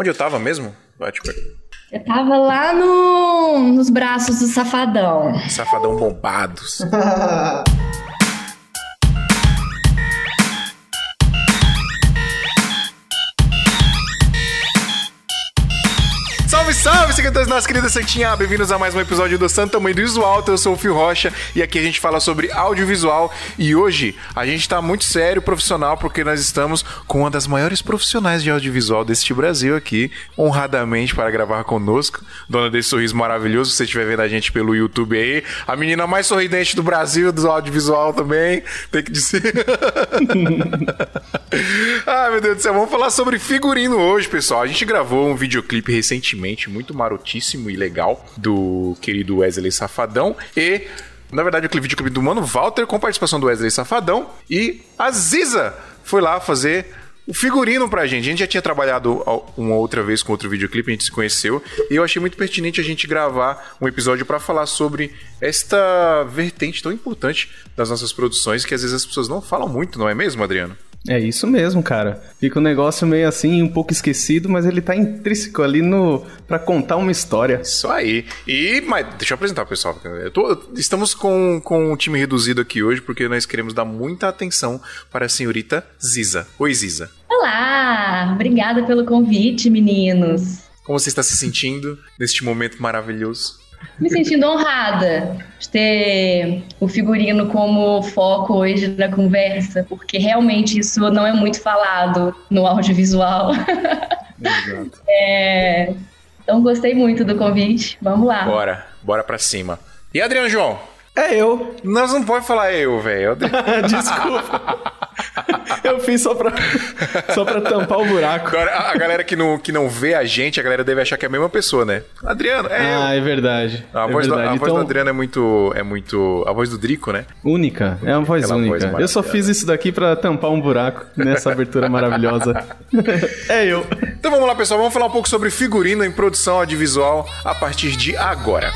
Onde eu tava mesmo? Bate, Eu tava lá no, nos braços do Safadão. Safadão bombados. Salve, salve, seguidores nossa querida Santinha! Bem-vindos a mais um episódio do Santo Tamanho do Visual. Eu sou o Fio Rocha e aqui a gente fala sobre audiovisual. E hoje a gente tá muito sério, profissional, porque nós estamos com uma das maiores profissionais de audiovisual deste Brasil aqui, honradamente para gravar conosco. Dona desse sorriso maravilhoso, se você estiver vendo a gente pelo YouTube aí. A menina mais sorridente do Brasil, do audiovisual também, tem que dizer. Ai, meu Deus do céu, vamos falar sobre figurino hoje, pessoal. A gente gravou um videoclipe recentemente muito marotíssimo e legal do querido Wesley Safadão e na verdade, o videoclipe do Mano Walter com participação do Wesley Safadão e a Ziza foi lá fazer o figurino pra gente. A gente já tinha trabalhado uma outra vez com outro videoclipe, a gente se conheceu, e eu achei muito pertinente a gente gravar um episódio para falar sobre esta vertente tão importante das nossas produções que às vezes as pessoas não falam muito, não é mesmo, Adriano? É isso mesmo, cara. Fica um negócio meio assim, um pouco esquecido, mas ele tá intrínseco ali no para contar uma história. Isso aí. E, mas deixa eu apresentar, pessoal. Eu tô, estamos com, com um time reduzido aqui hoje porque nós queremos dar muita atenção para a senhorita Ziza. Oi, Ziza. Olá! Obrigada pelo convite, meninos. Como você está se sentindo neste momento maravilhoso? Me sentindo honrada de ter o figurino como foco hoje na conversa, porque realmente isso não é muito falado no audiovisual. Exato. É, então gostei muito do convite. Vamos lá. Bora, bora pra cima. E Adriano João? É eu. Nós não pode falar eu, velho. Desculpa. eu fiz só pra, só pra tampar o buraco. Agora, a galera que não, que não vê a gente, a galera deve achar que é a mesma pessoa, né? Adriano, é Ah, eu. é verdade. A, é voz, verdade. Do, a então, voz do Adriano é muito, é muito... A voz do Drico, né? Única. É uma voz Aquela única. voz eu só fiz isso daqui pra tampar um buraco nessa abertura maravilhosa. é eu. Então vamos lá, pessoal. Vamos falar um pouco sobre figurino em produção audiovisual a partir de agora.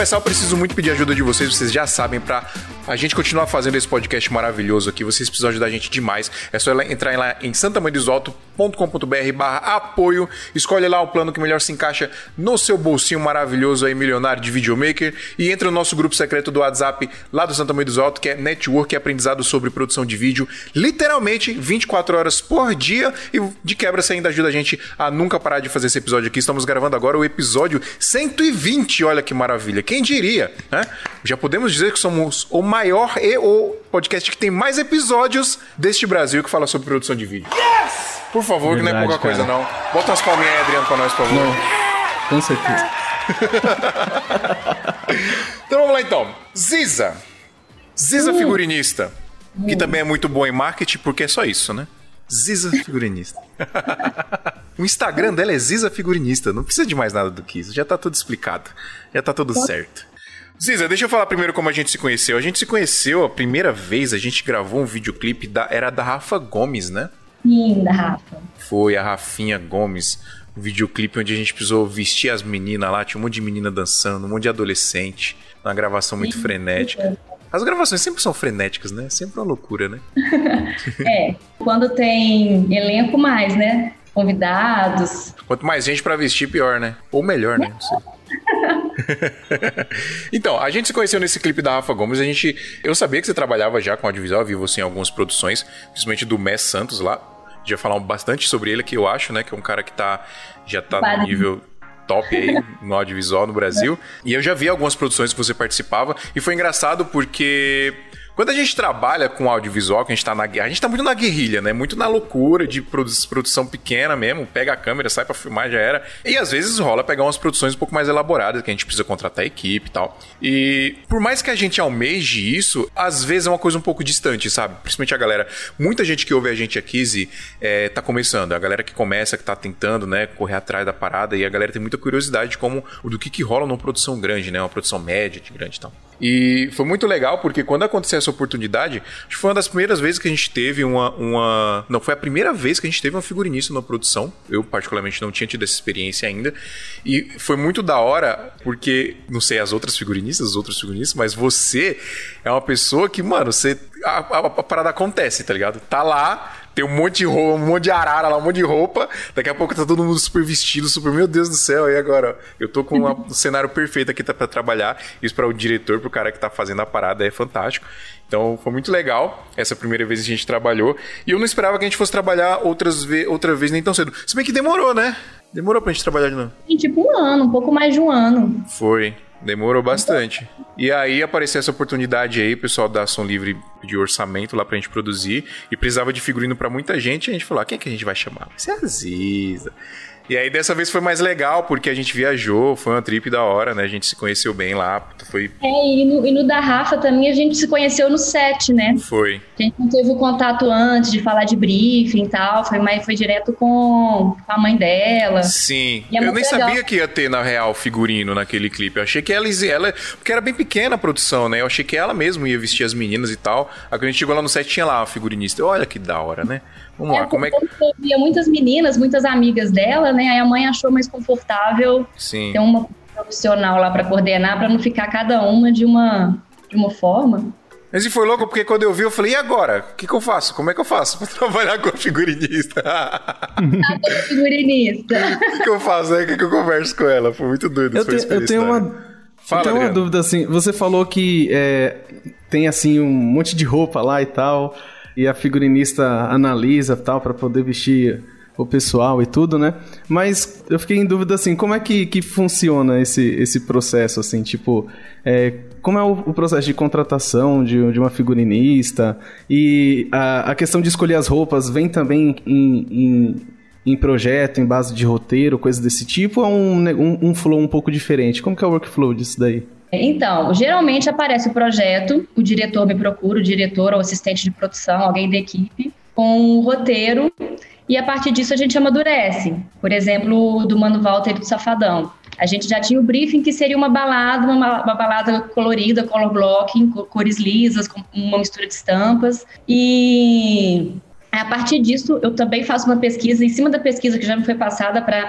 Começar, eu preciso muito pedir ajuda de vocês, vocês já sabem, pra a gente continuar fazendo esse podcast maravilhoso aqui. Vocês precisam ajudar a gente demais. É só entrar lá em santamandesalto.com.br barra apoio. Escolhe lá o plano que melhor se encaixa no seu bolsinho maravilhoso aí, milionário de videomaker. E entra no nosso grupo secreto do WhatsApp lá do Santa Mãe dos Alto, que é Network, aprendizado sobre produção de vídeo. Literalmente 24 horas por dia. E de quebra você ainda ajuda a gente a nunca parar de fazer esse episódio aqui. Estamos gravando agora o episódio 120. Olha que maravilha. Quem diria, né? Já podemos dizer que somos o maior e o podcast que tem mais episódios deste Brasil que fala sobre produção de vídeo. Yes! Por favor, Verdade, que não é pouca cara. coisa, não. Bota umas palminhas aí, Adriano, pra nós, por favor. Não. Com certeza. Então vamos lá, então. Ziza. Ziza figurinista. Que também é muito bom em marketing, porque é só isso, né? Ziza figurinista. o Instagram dela é Ziza figurinista. Não precisa de mais nada do que isso. Já tá tudo explicado. Já tá tudo certo. Ziza, deixa eu falar primeiro como a gente se conheceu. A gente se conheceu a primeira vez, a gente gravou um videoclipe, da, era da Rafa Gomes, né? Linda, Rafa. Foi a Rafinha Gomes. Um videoclipe onde a gente precisou vestir as meninas lá. Tinha um monte de menina dançando, um monte de adolescente. Uma gravação muito frenética. As gravações sempre são frenéticas, né? Sempre uma loucura, né? É, quando tem elenco mais, né? Convidados. Quanto mais gente pra vestir, pior, né? Ou melhor, né? Não sei. então, a gente se conheceu nesse clipe da Rafa Gomes. A gente, eu sabia que você trabalhava já com audiovisual, vi você em algumas produções, principalmente do Mess Santos lá. Já falaram bastante sobre ele, que eu acho, né? Que é um cara que tá, já tá no nível top aí no audiovisual no Brasil. E eu já vi algumas produções que você participava. E foi engraçado porque quando a gente trabalha com audiovisual, que a gente tá na guerra, a gente tá muito na guerrilha, né? Muito na loucura de produ- produção pequena mesmo, pega a câmera, sai pra filmar, já era. E às vezes rola pegar umas produções um pouco mais elaboradas, que a gente precisa contratar equipe e tal. E por mais que a gente almeje isso, às vezes é uma coisa um pouco distante, sabe? Principalmente a galera. Muita gente que ouve a gente aqui, Zi, é, tá começando. A galera que começa, que tá tentando, né, correr atrás da parada, e a galera tem muita curiosidade de como, do que que rola numa produção grande, né? Uma produção média, de grande e tal. E foi muito legal porque quando aconteceu essa oportunidade, acho que foi uma das primeiras vezes que a gente teve uma, uma. Não, foi a primeira vez que a gente teve uma figurinista na produção. Eu, particularmente, não tinha tido essa experiência ainda. E foi muito da hora, porque, não sei as outras figurinistas, os outros figurinistas, mas você é uma pessoa que, mano, você. A, a, a parada acontece, tá ligado? Tá lá, tem um monte de roupa, um monte de arara lá, um monte de roupa. Daqui a pouco tá todo mundo super vestido, super, meu Deus do céu. E agora? Eu tô com uma, um cenário perfeito aqui pra trabalhar. Isso para o diretor, pro cara que tá fazendo a parada é fantástico. Então foi muito legal essa primeira vez que a gente trabalhou. E eu não esperava que a gente fosse trabalhar outras ve outra vez nem tão cedo. Se bem que demorou, né? Demorou pra gente trabalhar de novo. Em tipo um ano, um pouco mais de um ano. Foi. Demorou bastante. E aí apareceu essa oportunidade aí, o pessoal da Ação Livre de orçamento lá pra gente produzir. E precisava de figurino para muita gente. E a gente falou: ah, quem é que a gente vai chamar? Vai ser a Aziza. E aí dessa vez foi mais legal, porque a gente viajou, foi uma trip da hora, né? A gente se conheceu bem lá. Foi... É, e no, e no da Rafa também a gente se conheceu no set, né? Foi. A gente não teve o contato antes de falar de briefing e tal, foi, mas foi direto com, a mãe dela. Sim. É eu nem legal. sabia que ia ter, na real, figurino naquele clipe. Eu achei que ela, ela. Porque era bem pequena a produção, né? Eu achei que ela mesma ia vestir as meninas e tal. Aí quando a gente chegou lá no set, tinha lá uma figurinista. Olha que da hora, né? Vamos é, lá, como é que. Havia muitas meninas, muitas amigas dela, né? Aí a mãe achou mais confortável Sim. ter uma profissional lá para coordenar, para não ficar cada uma de uma, de uma forma. Mas e foi louco, porque quando eu vi, eu falei, e agora? O que, que eu faço? Como é que eu faço pra trabalhar com a figurinista? figurinista. O que, que, eu faço, né? O que, que eu converso com ela? Foi muito doido. Eu, tenho, eu tenho uma, Fala, eu tenho uma dúvida, assim. Você falou que é, tem, assim, um monte de roupa lá e tal e a figurinista analisa tal para poder vestir o pessoal e tudo, né? Mas eu fiquei em dúvida assim, como é que, que funciona esse, esse processo, assim, tipo, é, como é o, o, processo de contratação de, de uma figurinista e a, a questão de escolher as roupas vem também em, em, em projeto, em base de roteiro, coisa desse tipo, ou é um, um, um flow um pouco diferente? Como que é o workflow disso daí? Então, geralmente aparece o projeto, o diretor me procura, o diretor ou assistente de produção, alguém da equipe, com um roteiro, e a partir disso a gente amadurece. Por exemplo, do Mano Walter do Safadão. A gente já tinha o briefing que seria uma balada, uma, uma balada colorida, color blocking, cores lisas, com uma mistura de estampas. E a partir disso, eu também faço uma pesquisa, em cima da pesquisa que já me foi passada para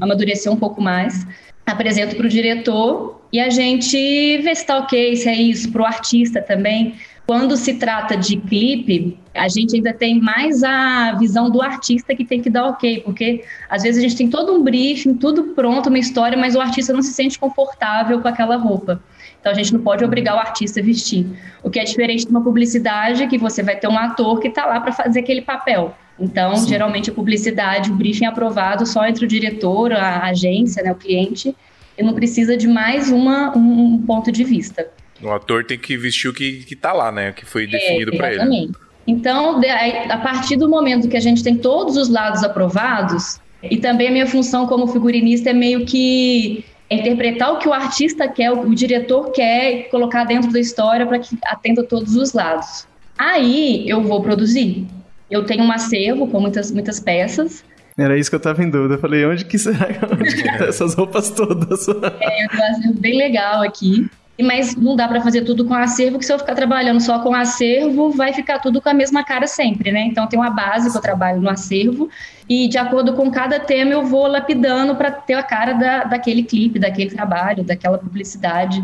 amadurecer um pouco mais, apresento para o diretor e a gente vê se está ok, se é isso, para o artista também. Quando se trata de clipe, a gente ainda tem mais a visão do artista que tem que dar ok, porque às vezes a gente tem todo um briefing, tudo pronto, uma história, mas o artista não se sente confortável com aquela roupa. Então a gente não pode obrigar o artista a vestir. O que é diferente de uma publicidade que você vai ter um ator que está lá para fazer aquele papel. Então, Sim. geralmente a publicidade, o briefing é aprovado só entre o diretor, a agência, né, o cliente, e não precisa de mais uma, um, ponto de vista. O ator tem que vestir o que, que tá lá, né? O que foi é, definido é, para ele. Então, a partir do momento que a gente tem todos os lados aprovados, e também a minha função como figurinista é meio que interpretar o que o artista quer, o, o diretor quer, e colocar dentro da história para que atenda todos os lados. Aí eu vou produzir. Eu tenho um acervo com muitas, muitas peças. Era isso que eu tava em dúvida. Eu falei, onde que será onde que tá essas roupas todas? É, eu tenho um acervo bem legal aqui. Mas não dá para fazer tudo com acervo, que se eu ficar trabalhando só com acervo, vai ficar tudo com a mesma cara sempre, né? Então tem uma base que eu trabalho no acervo, e de acordo com cada tema eu vou lapidando para ter a cara da, daquele clipe, daquele trabalho, daquela publicidade.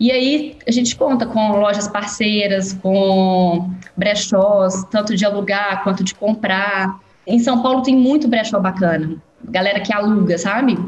E aí a gente conta com lojas parceiras, com brechós, tanto de alugar quanto de comprar. Em São Paulo tem muito brechó bacana, galera que aluga, sabe?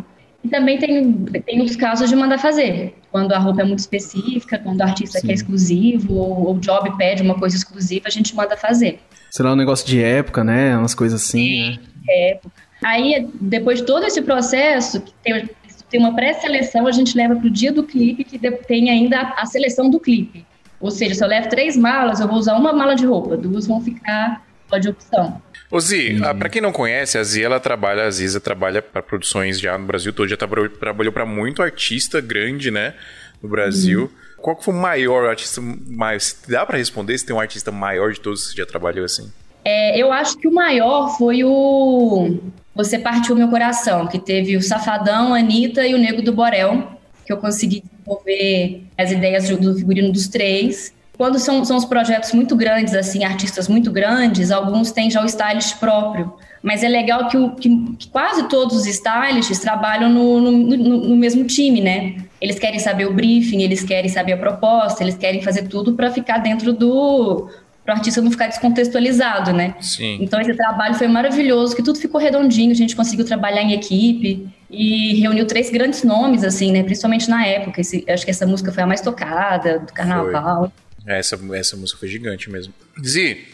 E também tem, tem os casos de mandar fazer, quando a roupa é muito específica, quando o artista Sim. quer exclusivo, ou o job pede uma coisa exclusiva, a gente manda fazer. Será um negócio de época, né? Umas coisas assim, né? época. Aí, depois de todo esse processo, que tem tem uma pré-seleção, a gente leva para o dia do clipe, que tem ainda a seleção do clipe. Ou seja, se eu levo três malas, eu vou usar uma mala de roupa, duas vão ficar só de opção. Ô Zi, uhum. para quem não conhece, a Zi, ela trabalha, a Ziza trabalha para produções já no Brasil todo, já trabalhou para muito artista grande, né, no Brasil. Uhum. Qual que foi o maior artista, mais, dá para responder se tem um artista maior de todos que você já trabalhou assim? É, eu acho que o maior foi o você Partiu Meu Coração, que teve o Safadão, a Anitta e o Nego do Borel, que eu consegui desenvolver as ideias do figurino dos três. quando são, são os projetos muito grandes, assim, artistas muito grandes, alguns têm já o stylist próprio. Mas é legal que, o, que, que quase todos os stylists trabalham no, no, no, no, mesmo time, né? Eles querem saber o briefing, eles querem saber a proposta, eles querem fazer tudo para ficar dentro do. Para o artista não ficar descontextualizado, né? Sim. Então esse trabalho foi maravilhoso, que tudo ficou redondinho, a gente conseguiu trabalhar em equipe e reuniu três grandes nomes, assim, né? Principalmente na época. Esse, acho que essa música foi a mais tocada do carnaval. É, essa, essa música foi gigante mesmo. Zi,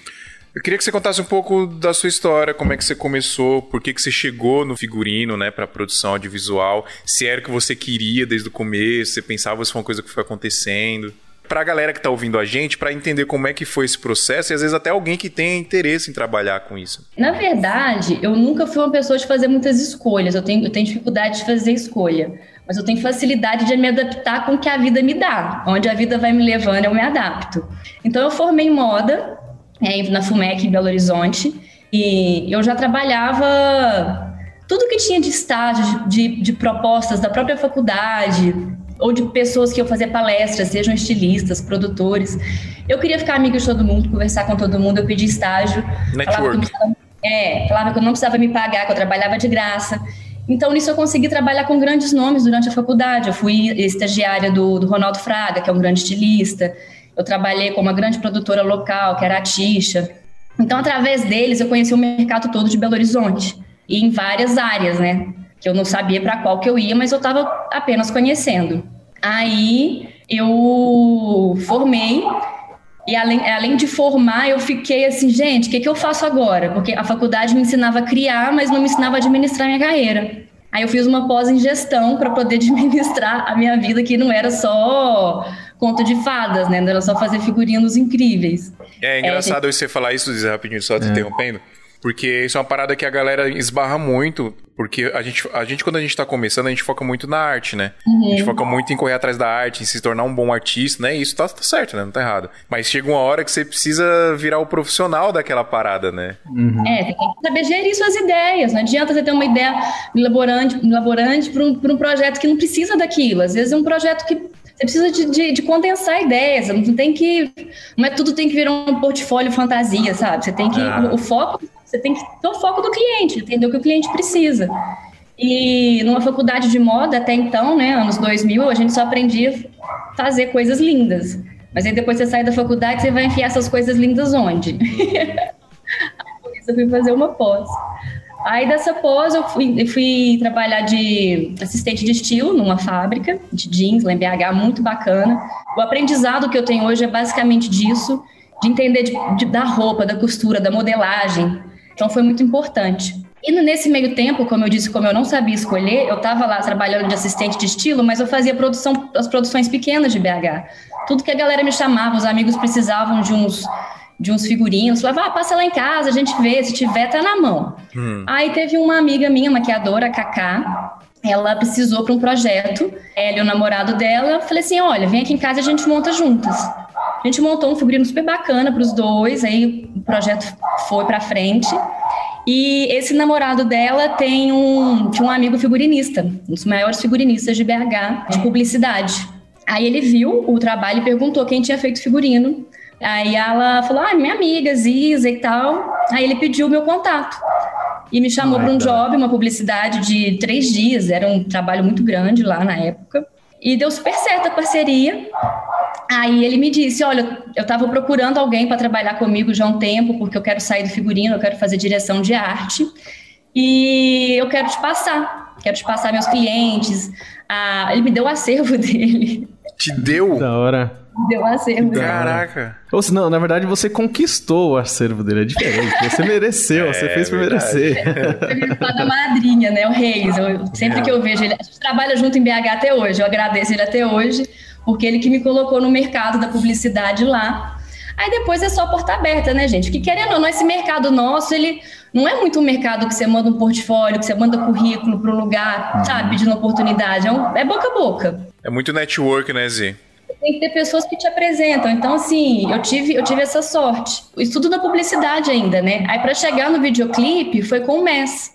eu queria que você contasse um pouco da sua história, como é que você começou, por que, que você chegou no figurino, né, para produção audiovisual, se era o que você queria desde o começo, você pensava se foi uma coisa que foi acontecendo. Para a galera que está ouvindo a gente, para entender como é que foi esse processo e às vezes até alguém que tenha interesse em trabalhar com isso. Na verdade, eu nunca fui uma pessoa de fazer muitas escolhas, eu tenho, eu tenho dificuldade de fazer escolha mas eu tenho facilidade de me adaptar com o que a vida me dá. Onde a vida vai me levando, eu me adapto. Então, eu formei moda é, na FUMEC em Belo Horizonte e eu já trabalhava tudo que tinha de estágio, de, de propostas da própria faculdade ou de pessoas que eu fazia palestras, sejam estilistas, produtores. Eu queria ficar amiga de todo mundo, conversar com todo mundo, eu pedi estágio. Network. Falava que, é, falava que eu não precisava me pagar, que eu trabalhava de graça. Então, nisso eu consegui trabalhar com grandes nomes durante a faculdade. Eu fui estagiária do, do Ronaldo Fraga, que é um grande estilista. Eu trabalhei com uma grande produtora local, que era a Tisha. Então, através deles, eu conheci o mercado todo de Belo Horizonte. E em várias áreas, né? Que eu não sabia para qual que eu ia, mas eu estava apenas conhecendo. Aí, eu formei e além, além de formar, eu fiquei assim, gente, o que, que eu faço agora? Porque a faculdade me ensinava a criar, mas não me ensinava a administrar minha carreira. Aí eu fiz uma pós em gestão para poder administrar a minha vida, que não era só conto de fadas, né? Não era só fazer figurinos incríveis. É engraçado é, você falar isso, rapidinho, só te é. interrompendo. Porque isso é uma parada que a galera esbarra muito, porque a gente, a gente quando a gente tá começando, a gente foca muito na arte, né? Uhum. A gente foca muito em correr atrás da arte, em se tornar um bom artista, né? E isso tá, tá, certo, né? Não tá errado. Mas chega uma hora que você precisa virar o profissional daquela parada, né? Uhum. É, tem que saber gerir suas ideias. Não adianta você ter uma ideia elaborante, elaborante para um, um projeto que não precisa daquilo. Às vezes é um projeto que você precisa de, de, de, condensar ideias, não tem que. Não é tudo tem que virar um portfólio fantasia, sabe? Você tem que. Ah. O, o, foco você tem que ter o foco do cliente, entender o que o cliente precisa. E numa faculdade de moda, até então, né, anos 2000, a gente só aprendia a fazer coisas lindas. Mas aí depois você sai da faculdade, você vai enfiar essas coisas lindas onde? Por isso eu fui fazer uma pós. Aí dessa pós eu fui, eu fui, trabalhar de assistente de estilo numa fábrica de jeans lá em BH, muito bacana. O aprendizado que eu tenho hoje é basicamente disso, de entender de, de, da roupa, da costura, da modelagem, então foi muito importante. E nesse meio tempo, como eu disse, como eu não sabia escolher, eu estava lá trabalhando de assistente de estilo, mas eu fazia produção, as produções pequenas de BH. Tudo que a galera me chamava, os amigos precisavam de uns de uns figurinos, falava, ah, passa lá em casa, a gente vê, se tiver, tá na mão. Hum. Aí teve uma amiga minha, maquiadora, a Cacá, ela precisou para um projeto, ela e o namorado dela, falei assim, olha, vem aqui em casa e a gente monta juntas. A gente montou um figurino super bacana para os dois, aí projeto foi para frente. E esse namorado dela tem um, tinha um amigo figurinista, um dos maiores figurinistas de BH, de publicidade. Aí ele viu o trabalho e perguntou quem tinha feito figurino. Aí ela falou: Ah, minha amiga, Ziza e tal. Aí ele pediu o meu contato e me chamou para um job, uma publicidade de três dias. Era um trabalho muito grande lá na época. E deu super certo a parceria. Aí ele me disse: Olha, eu estava procurando alguém para trabalhar comigo já há um tempo, porque eu quero sair do figurino, eu quero fazer direção de arte. E eu quero te passar, quero te passar meus clientes. Ah, ele me deu o acervo dele. Te deu? Da hora deu acervo. Caraca. Ou se não, na verdade você conquistou o acervo dele, é diferente. Você mereceu, é, você fez por merecer. Ele da madrinha, né? O Reis. Eu, sempre que eu vejo ele, a gente trabalha junto em BH até hoje. Eu agradeço ele até hoje, porque ele que me colocou no mercado da publicidade lá. Aí depois é só porta aberta, né, gente? Que querendo ou não, esse mercado nosso, ele não é muito um mercado que você manda um portfólio, que você manda currículo para um lugar, uhum. sabe, pedindo oportunidade. É, um, é boca a boca. É muito network, né, Zê? Tem que ter pessoas que te apresentam. Então, assim, eu tive, eu tive essa sorte. O estudo da publicidade ainda, né? Aí, para chegar no videoclipe, foi com o MES.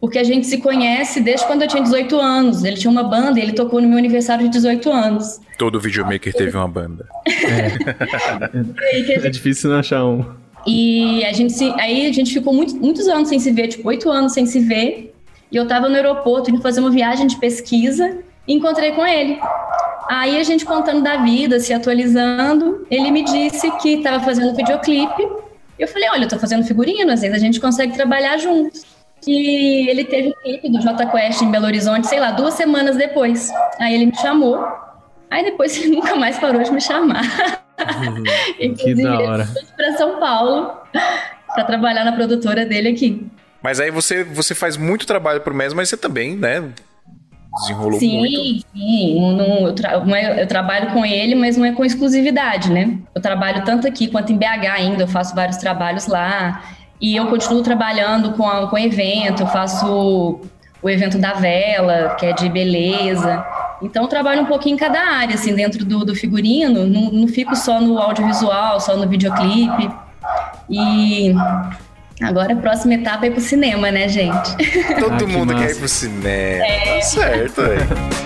porque a gente se conhece desde quando eu tinha 18 anos. Ele tinha uma banda e ele tocou no meu aniversário de 18 anos. Todo videomaker teve uma banda. É, é difícil não achar um. E a gente se, aí a gente ficou muito, muitos anos sem se ver, tipo, oito anos sem se ver. E eu tava no aeroporto indo fazer uma viagem de pesquisa e encontrei com ele. Aí a gente contando da vida, se atualizando, ele me disse que estava fazendo videoclipe. Eu falei, olha, eu tô fazendo figurino, às vezes a gente consegue trabalhar juntos. E ele teve um clipe do J Quest em Belo Horizonte, sei lá, duas semanas depois. Aí ele me chamou. Aí depois ele nunca mais parou de me chamar. Uhum. que da hora. Ele para São Paulo para trabalhar na produtora dele aqui. Mas aí você, você faz muito trabalho pro mês, mas você também, né, desenrolou sim, muito. Sim. Eu, tra eu, trabalho com ele, mas não é com exclusividade, né? Eu trabalho tanto aqui quanto em BH ainda, eu faço vários trabalhos lá. E eu continuo trabalhando com, a, com evento, eu faço o evento da vela, que é de beleza. Então, eu trabalho um pouquinho em cada área, assim, dentro do, do figurino. Não, não fico só no audiovisual, só no videoclipe. E Agora a próxima etapa é ir pro cinema, né, gente? Todo ah, mundo que quer ir pro cinema. É. Tá certo, aí.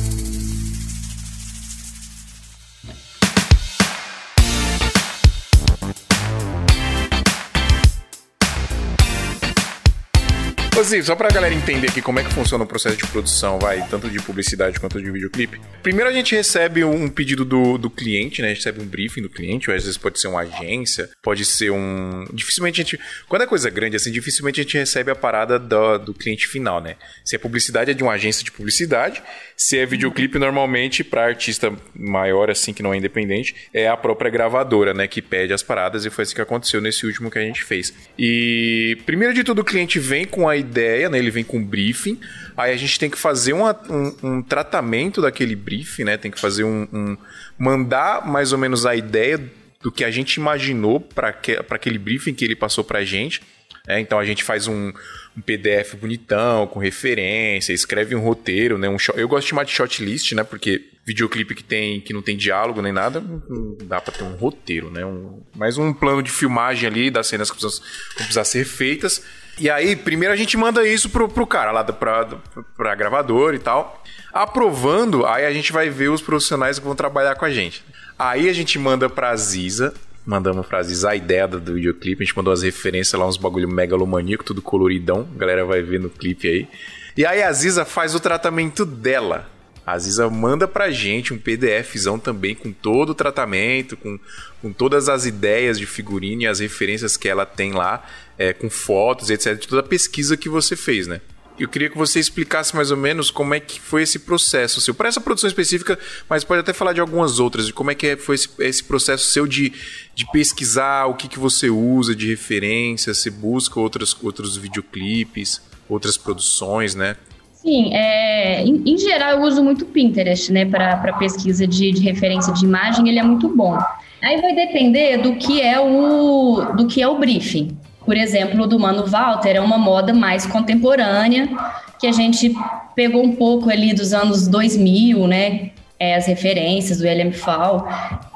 Inclusive, só pra galera entender aqui como é que funciona o processo de produção, vai, tanto de publicidade quanto de videoclipe. Primeiro a gente recebe um pedido do, do cliente, né? A gente recebe um briefing do cliente, ou às vezes pode ser uma agência, pode ser um. Dificilmente a gente. Quando é coisa grande, assim, dificilmente a gente recebe a parada do, do cliente final, né? Se é publicidade, é de uma agência de publicidade. Se é videoclipe, normalmente, para artista maior, assim, que não é independente, é a própria gravadora, né? Que pede as paradas, e foi assim que aconteceu nesse último que a gente fez. E primeiro de tudo, o cliente vem com a ideia ideia, né? Ele vem com um briefing. Aí a gente tem que fazer uma, um, um, tratamento daquele briefing, né? Tem que fazer um, um, mandar mais ou menos a ideia do que a gente imaginou para aquele briefing que ele passou para a gente. É, então a gente faz um, um, PDF bonitão, com referência, escreve um roteiro, né? Um shot, eu gosto de chamar de shot list, né? Porque videoclipe que tem que não tem diálogo nem nada, dá para ter um roteiro, né? Um, mais um plano de filmagem ali das cenas que precisam, que precisam ser feitas. E aí, primeiro a gente manda isso pro, pro cara lá pra, pra gravadora e tal. Aprovando, aí a gente vai ver os profissionais que vão trabalhar com a gente. Aí a gente manda pra Ziza, mandamos pra Ziza a ideia do, do videoclipe, a gente mandou as referências lá, uns bagulho megalomaníaco, tudo coloridão, a galera vai ver no clipe aí. E aí a Ziza faz o tratamento dela. A Ziza manda pra gente um PDFzão também com todo o tratamento, com, com todas as ideias de figurino e as referências que ela tem lá é, com fotos, etc., de toda a pesquisa que você fez, né? Eu queria que você explicasse mais ou menos como é que foi esse processo seu, para essa produção específica, mas pode até falar de algumas outras, de como é que foi esse, esse processo seu de, de pesquisar o que, que você usa de referência, você busca outras, outros videoclipes, outras produções, né? Sim, é, em, em, geral eu uso muito Pinterest, né, para pesquisa de, de referência de imagem, ele é muito bom. Aí vai depender do que é o, do que é o briefing. Por exemplo, o do Mano Walter é uma moda mais contemporânea, que a gente pegou um pouco ali dos anos 2000, né? É, as referências do LMFAO.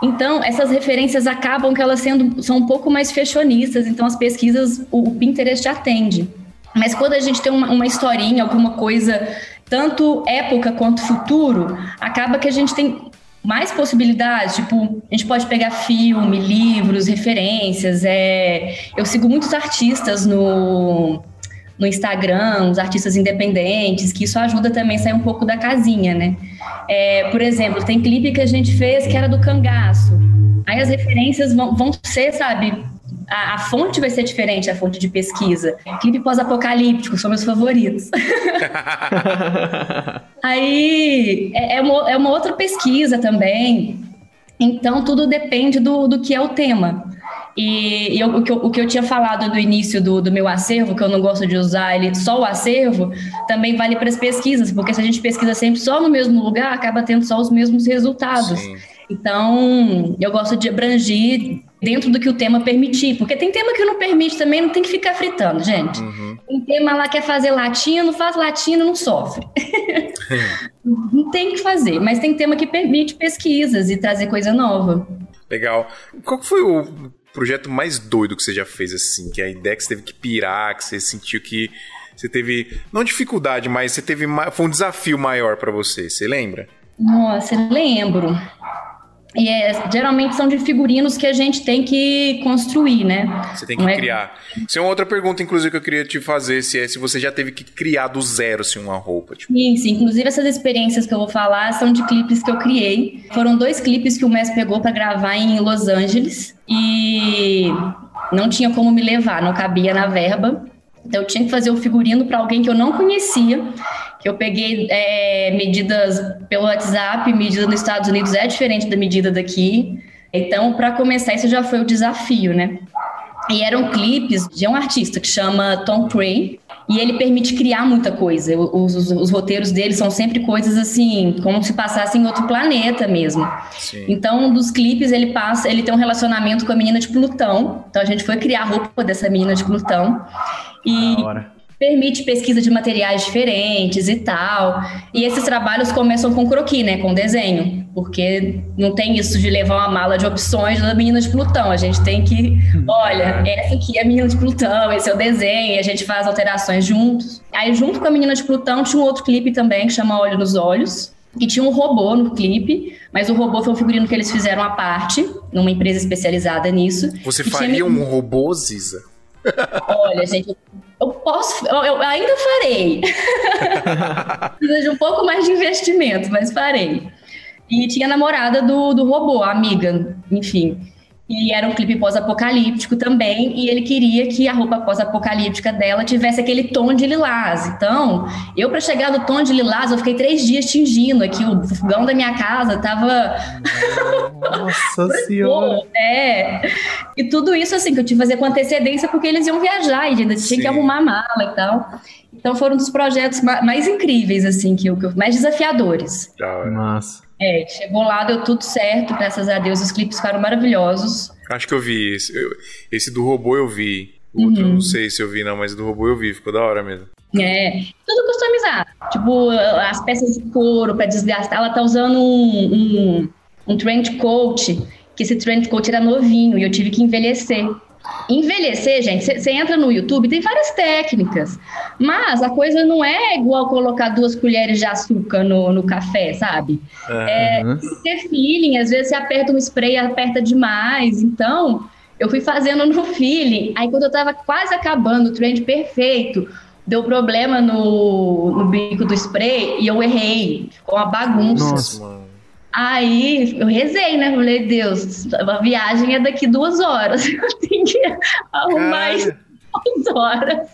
Então, essas referências acabam que elas sendo, são um pouco mais fashionistas, então as pesquisas, o, o Pinterest atende. Mas quando a gente tem uma, uma historinha, alguma coisa, tanto época quanto futuro, acaba que a gente tem mais possibilidades, tipo, a gente pode pegar filme, livros, referências. É... Eu sigo muitos artistas no, no Instagram, os artistas independentes, que isso ajuda também a sair um pouco da casinha, né? É, por exemplo, tem clipe que a gente fez que era do cangaço. Aí as referências vão, vão ser, sabe, A, a fonte vai ser diferente, a fonte de pesquisa. Clipe pós-apocalíptico são meus favoritos. Aí é, é, uma, é uma outra pesquisa também. Então, tudo depende do, do que é o tema. E, e eu, o, que eu, o, que eu, tinha falado no início do, do, meu acervo, que eu não gosto de usar ele só o acervo, também vale para as pesquisas, porque se a gente pesquisa sempre só no mesmo lugar, acaba tendo só os mesmos resultados. Sim. Então, eu gosto de abranger dentro do que o tema permitir, porque tem tema que não permite também, não tem que ficar fritando, gente. Uhum. Tem tema lá que quer fazer latino, faz latino, não sofre. não tem que fazer, mas tem tema que permite pesquisas e trazer coisa nova. Legal. Qual foi o projeto mais doido que você já fez, assim? Que a ideia que você teve que pirar, que você sentiu que você teve. Não dificuldade, mas você teve. Foi um desafio maior para você, você lembra? Nossa, lembro. E é, geralmente são de figurinos que a gente tem que construir, né? Você tem que é... criar. Isso é uma outra pergunta, inclusive, que eu queria te fazer, se é se você já teve que criar do zero assim, uma roupa. Tipo. Sim, sim. Inclusive, essas experiências que eu vou falar são de clipes que eu criei. Foram dois clipes que o Messi pegou para gravar em Los Angeles e não tinha como me levar, não cabia na verba. Então eu tinha que fazer o figurino para alguém que eu não conhecia, eu peguei é, medidas pelo WhatsApp, medida nos Estados Unidos é diferente da medida daqui. Então, para começar, isso já foi o desafio, né? E eram clipes de um artista que chama Tom Cray, e ele permite criar muita coisa. Os, os, os, roteiros dele são sempre coisas assim, como se passasse em outro planeta mesmo. Sim. Então, um dos clipes ele passa, ele tem um relacionamento com a menina de Plutão. Então a gente foi criar a roupa dessa menina de Plutão. E permite pesquisa de materiais diferentes e tal. E esses trabalhos começam com croquis, né, com desenho, porque não tem isso de levar uma mala de opções da menina de Plutão. A gente tem que, olha, essa aqui é a menina de Plutão, esse é o desenho, e a gente faz alterações juntos. Aí, junto com a menina de Plutão, tinha um outro clipe também que chama Olho nos Olhos. E tinha um robô no clipe, mas o robô foi um figurino que eles fizeram à parte, numa empresa especializada nisso. Você faria tinha... um robô, Ziza? Olha, gente, eu posso, eu, eu ainda farei. Precisa de um pouco mais de investimento, mas farei. E tinha a namorada do, do robô, a amiga, enfim. E era um clipe pós-apocalíptico também, e ele queria que a roupa pós-apocalíptica dela tivesse aquele tom de lilás. Então, eu para chegar no tom de lilás, eu fiquei três dias tingindo aqui, o fogão da minha casa tava... Nossa senhora! é, e tudo isso assim, que eu tive que fazer com antecedência, porque eles iam viajar, e ainda tinha que arrumar mala e tal. Então foram um dos projetos mais incríveis, assim, que eu, mais desafiadores. Massa. É, chegou lá, deu tudo certo, graças a Deus, os clipes ficaram maravilhosos. Acho que eu vi esse. esse do robô eu vi. O outro uhum. eu não sei se eu vi, não, mas do robô eu vi, ficou da hora mesmo. É, tudo customizado. Tipo, as peças de couro para desgastar, ela tá usando um, um, um trench coat, que esse trench coat era novinho e eu tive que envelhecer. Envelhecer, gente, você entra no YouTube, tem várias técnicas, mas a coisa não é igual colocar duas colheres de açúcar no, no café, sabe? Uhum. É ter feeling, às vezes você aperta um spray aperta demais, então eu fui fazendo no feeling, aí quando eu tava quase acabando o trend perfeito, deu problema no, no bico do spray e eu errei, ficou uma bagunça. Nossa, Aí eu rezei, né? Falei, Deus, a viagem é daqui duas horas. Eu tenho que arrumar isso duas horas.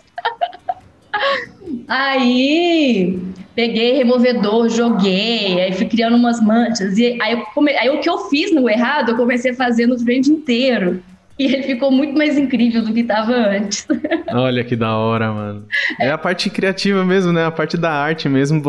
Aí peguei removedor, joguei, aí fui criando umas manchas. E aí, come... aí o que eu fiz no errado, eu comecei a fazer no trend inteiro. E ele ficou muito mais incrível do que estava antes. Olha que da hora, mano. É a parte criativa mesmo, né? A parte da arte mesmo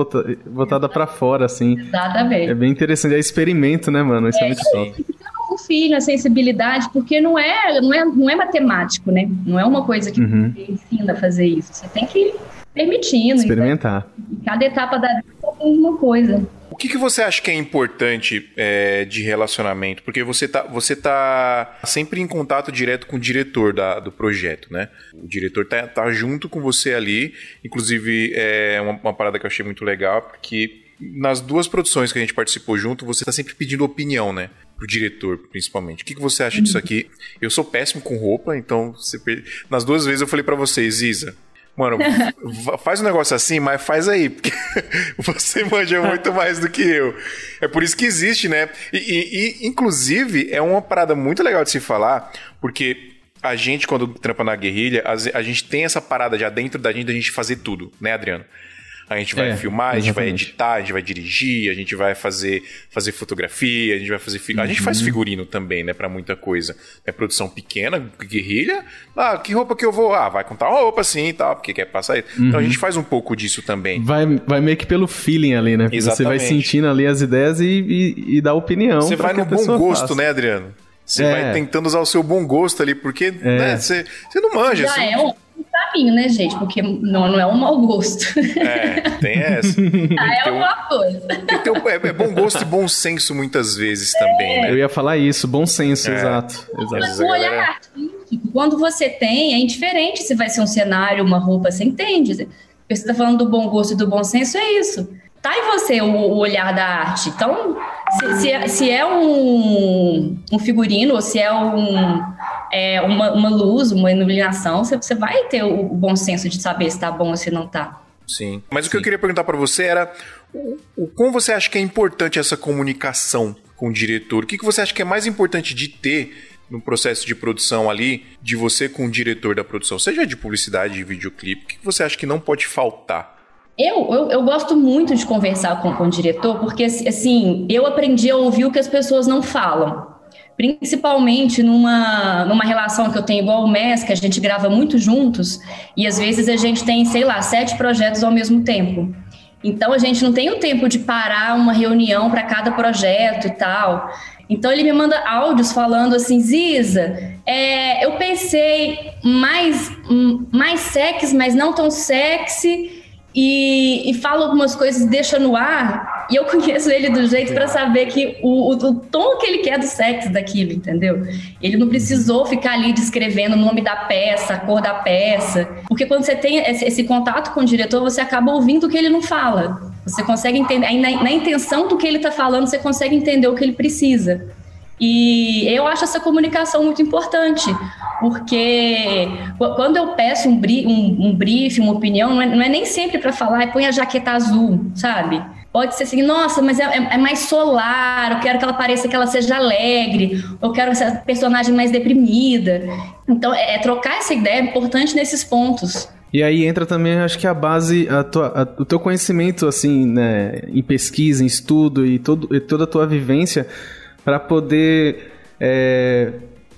botada para fora, assim. Exatamente. É bem interessante. É experimento, né, mano? Isso é, é muito top. O filho, a sensibilidade, porque não é, não, é, não é matemático, né? Não é uma coisa que uhum. você ensina a fazer isso. Você tem que ir permitindo. Experimentar. Então, cada etapa da vida é uma coisa. O que, que você acha que é importante é, de relacionamento? Porque você tá, você tá sempre em contato direto com o diretor da, do projeto, né? O diretor tá, tá junto com você ali. Inclusive, é uma, uma parada que eu achei muito legal, porque nas duas produções que a gente participou junto, você tá sempre pedindo opinião, né? Pro diretor, principalmente. O que, que você acha disso aqui? Eu sou péssimo com roupa, então você... nas duas vezes eu falei para vocês, Isa, Mano, faz um negócio assim, mas faz aí, porque você manja muito mais do que eu. É por isso que existe, né? E, e, e, inclusive, é uma parada muito legal de se falar, porque a gente, quando trampa na guerrilha, a, gente tem essa parada já dentro da gente, da gente fazer tudo, né, Adriano? A gente vai é, filmar, a gente vai editar, a gente vai dirigir, a gente vai fazer, fazer fotografia, a gente vai fazer. Uhum. A gente faz uhum. figurino também, né? Pra muita coisa. É produção pequena, guerrilha. Ah, que roupa que eu vou? Ah, vai contar uma roupa assim e tal, porque quer passar isso. Uhum. Então a gente faz um pouco disso também. Vai, vai meio que pelo feeling ali, né? Exatamente. Você vai sentindo ali as ideias e, e, e dá opinião. Você vai no bom gosto, faça. né, Adriano? Você é. vai tentando usar o seu bom gosto ali, porque é. né, você, você não manja. Já é um caminho, né, gente? Porque não, não é um mau gosto. É, tem essa. ah, é uma coisa. Tem um, é, é, bom gosto e bom senso muitas vezes é. também, né? Eu ia falar isso, bom senso, é. exato. exato. Mas o olhar artístico, quando você tem, é indiferente se vai ser um cenário, uma roupa, você entende. Você está falando do bom gosto e do bom senso, é isso tá em você o, o olhar da arte. Então, se, se, é, se é um, um, figurino ou se é, um, é uma, uma, luz, uma iluminação, você, você vai ter o, o, bom senso de saber se tá bom ou se não tá. Sim. Mas Sim. o que eu queria perguntar para você era o, o, como você acha que é importante essa comunicação com o diretor? O que, que você acha que é mais importante de ter no processo de produção ali, de você com o diretor da produção, seja de publicidade, de videoclipe, o que, que você acha que não pode faltar? Eu, eu, eu, gosto muito de conversar com, com o diretor, porque assim, eu aprendi a ouvir o que as pessoas não falam. Principalmente numa, numa relação que eu tenho igual o MES, que a gente grava muito juntos, e às vezes a gente tem, sei lá, sete projetos ao mesmo tempo. Então a gente não tem o tempo de parar uma reunião para cada projeto e tal. Então ele me manda áudios falando assim, Ziza, é, eu pensei mais, mais sexy, mas não tão sexy e, e fala algumas coisas, deixa no ar, e eu conheço ele do jeito para saber que o, o, o, tom que ele quer do sexo daquilo, entendeu? Ele não precisou ficar ali descrevendo o nome da peça, a cor da peça, porque quando você tem esse, esse contato com o diretor, você acaba ouvindo o que ele não fala. Você consegue entender, aí na, na intenção do que ele está falando, você consegue entender o que ele precisa. E eu acho essa comunicação muito importante, porque quando eu peço um, brief, um, um uma opinião, não é, não é nem sempre para falar, põe a jaqueta azul, sabe? Pode ser assim, nossa, mas é, é, mais solar, eu quero que ela pareça que ela seja alegre, eu quero essa personagem mais deprimida. Então, é, é trocar essa ideia é importante nesses pontos. E aí entra também, acho que a base, a tua, a, o teu conhecimento, assim, né, em pesquisa, em estudo e, todo, e toda a tua vivência para poder é,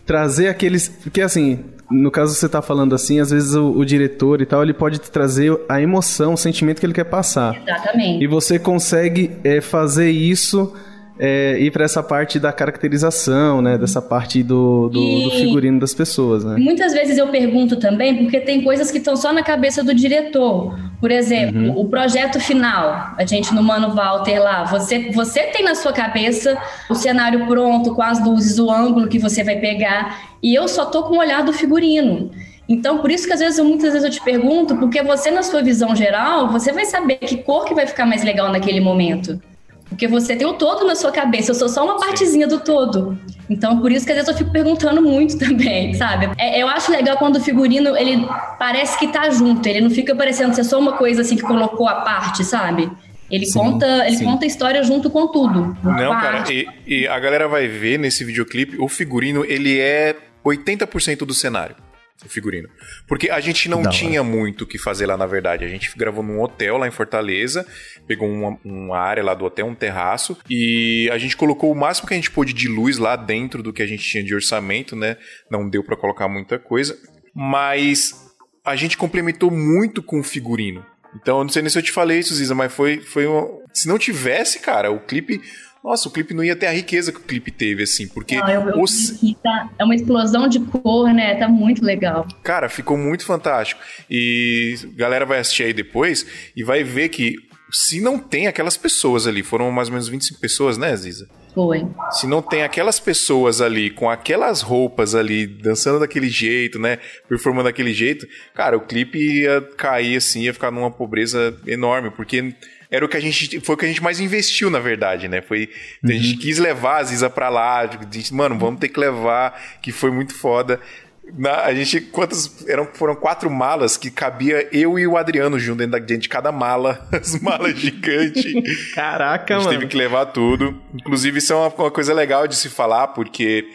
trazer aqueles. Porque assim, no caso você tá falando assim, às vezes o, o, diretor e tal, ele pode trazer a emoção, o sentimento que ele quer passar. Exatamente. E você consegue é, fazer isso é, ir para essa parte da caracterização, né? Dessa parte do, do, do, figurino das pessoas, né? Muitas vezes eu pergunto também, porque tem coisas que estão só na cabeça do diretor. Por exemplo, uhum. o projeto final, a gente no Mano Walter lá, você, você tem na sua cabeça o cenário pronto, com as luzes, o ângulo que você vai pegar, e eu só tô com o olhar do figurino. Então, por isso que às vezes, muitas vezes eu te pergunto, porque você na sua visão geral, você vai saber que cor que vai ficar mais legal naquele momento. Porque você tem o todo na sua cabeça, eu sou só uma partezinha do todo. Então, por isso que às vezes eu fico perguntando muito também, sabe? É, eu acho legal quando o figurino, ele parece que tá junto, ele não fica parecendo ser só uma coisa assim que colocou a parte, sabe? Ele sim, conta, ele sim. conta a história junto com tudo. Não, cara, e, e, a galera vai ver nesse videoclipe, o figurino, ele é 80% do cenário o figurino. Porque a gente não, tinha muito o que fazer lá, na verdade. A gente gravou num hotel lá em Fortaleza, pegou uma, uma, área lá do hotel, um terraço, e a gente colocou o máximo que a gente pôde de luz lá dentro do que a gente tinha de orçamento, né? Não deu para colocar muita coisa, mas a gente complementou muito com o figurino. Então, eu não sei nem se eu te falei isso, Ziza, mas foi, foi uma... Se não tivesse, cara, o clipe nossa, o clipe não ia ter a riqueza que o clipe teve, assim, porque. Não, eu, eu os... tá, é uma explosão de cor, né? Tá muito legal. Cara, ficou muito fantástico. E a galera vai assistir aí depois e vai ver que se não tem aquelas pessoas ali, foram mais ou menos 25 pessoas, né, Ziza? Foi. Se não tem aquelas pessoas ali, com aquelas roupas ali, dançando daquele jeito, né? Performando daquele jeito, cara, o clipe ia cair assim, ia ficar numa pobreza enorme, porque era o que a gente. Foi o que a gente mais investiu, na verdade, né? Foi. Uhum. A gente uhum. quis levar a Ziza pra lá. Disse, mano, vamos ter que levar, que foi muito foda. Na, a gente, quantas. Eram, foram quatro malas que cabia eu e o Adriano junto dentro, da, dentro de cada mala. As malas gigantes. Caraca, mano. A gente mano. teve que levar tudo. Inclusive, isso é uma, uma coisa legal de se falar, porque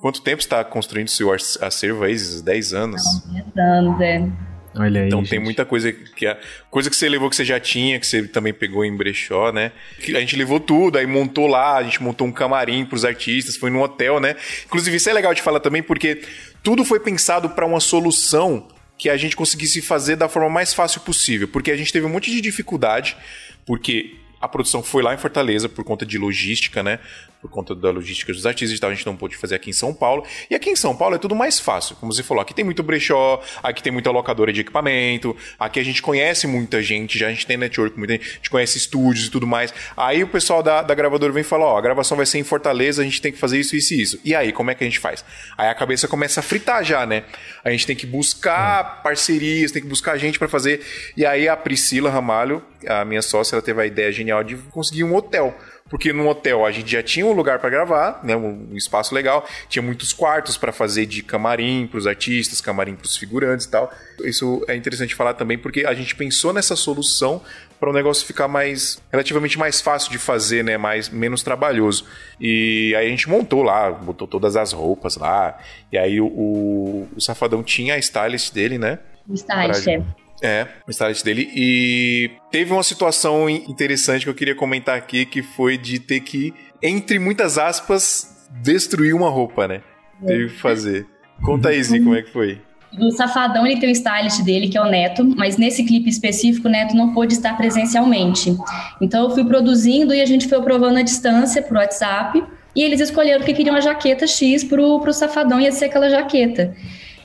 Quanto tempo você está construindo seu acervo aí? 10 anos? 10 anos, é. Olha aí, então gente. tem muita coisa que a coisa que você levou que você já tinha, que você também pegou em brechó, né? A gente levou tudo, aí montou lá, a gente montou um camarim para os artistas, foi num hotel, né? Inclusive isso é legal de falar também porque tudo foi pensado para uma solução que a gente conseguisse fazer da forma mais fácil possível, porque a gente teve um monte de dificuldade, porque a produção foi lá em Fortaleza por conta de logística, né? Por conta da logística dos artistas e tal, a gente não pôde fazer aqui em São Paulo. E aqui em São Paulo é tudo mais fácil. Como você falou, aqui tem muito brechó, aqui tem muita locadora de equipamento, aqui a gente conhece muita gente, já a gente tem network, muita gente, a gente conhece estúdios e tudo mais. Aí o pessoal da, da gravadora vem e fala: Ó, a gravação vai ser em Fortaleza, a gente tem que fazer isso, isso e isso. E aí, como é que a gente faz? Aí a cabeça começa a fritar já, né? A gente tem que buscar parcerias, tem que buscar gente para fazer. E aí a Priscila Ramalho, a minha sócia, ela teve a ideia genial de conseguir um hotel. Porque no hotel a gente já tinha um lugar para gravar, né, um espaço legal, tinha muitos quartos para fazer de camarim para os artistas, camarim para os figurantes e tal. Isso é interessante falar também porque a gente pensou nessa solução para o negócio ficar mais relativamente mais fácil de fazer, né, mais menos trabalhoso. E aí a gente montou lá, botou todas as roupas lá. E aí o, o, o Safadão tinha a stylist dele, né? O stylist, pra... é é, o stylist dele. E teve uma situação interessante que eu queria comentar aqui, que foi de ter que, entre muitas aspas, destruir uma roupa, né? Teve que fazer. Conta aí, Zi, como é que foi? O Safadão, ele tem o stylist dele, que é o Neto, mas nesse clipe específico, o Neto não pôde estar presencialmente. Então eu fui produzindo e a gente foi aprovando a distância pro WhatsApp, e eles escolheram que queriam a jaqueta X pro, pro Safadão, ia ser aquela jaqueta.